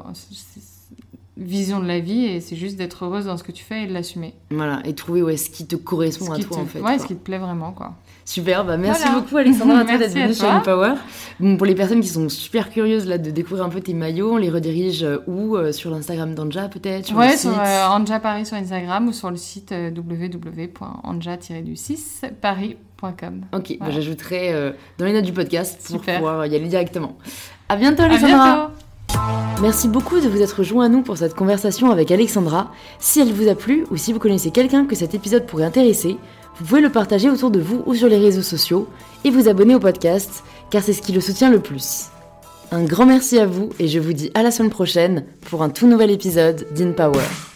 vision de la vie. Et c'est juste d'être heureuse dans ce que tu fais et de l'assumer. Voilà, et trouver où est-ce qui te correspond Ce à toi, te- en fait. ouais, quoi. ce qui te plaît vraiment, quoi. Super, bah merci Voilà. beaucoup Alexandra à d'être [LAUGHS] à venue sur. Empower. Bon, pour les personnes qui sont super curieuses là de découvrir un peu tes maillots, on les redirige euh, où Euh, Sur l'Instagram d'Anja peut-être sur ouais, le sur site euh, Anja Paris sur Instagram ou sur le site euh, www.anja-du6paris.com. Ok, bah, j'ajouterai dans les notes du podcast pour Super. pouvoir y aller directement. À bientôt À Alexandra bientôt Merci beaucoup de vous être joint à nous pour cette conversation avec Alexandra. Si elle vous a plu ou si vous connaissez quelqu'un que cet épisode pourrait intéresser, vous pouvez le partager autour de vous ou sur les réseaux sociaux et vous abonner au podcast car c'est ce qui le soutient le plus. Un grand merci à vous et je vous dis à la semaine prochaine pour un tout nouvel épisode d'InPower.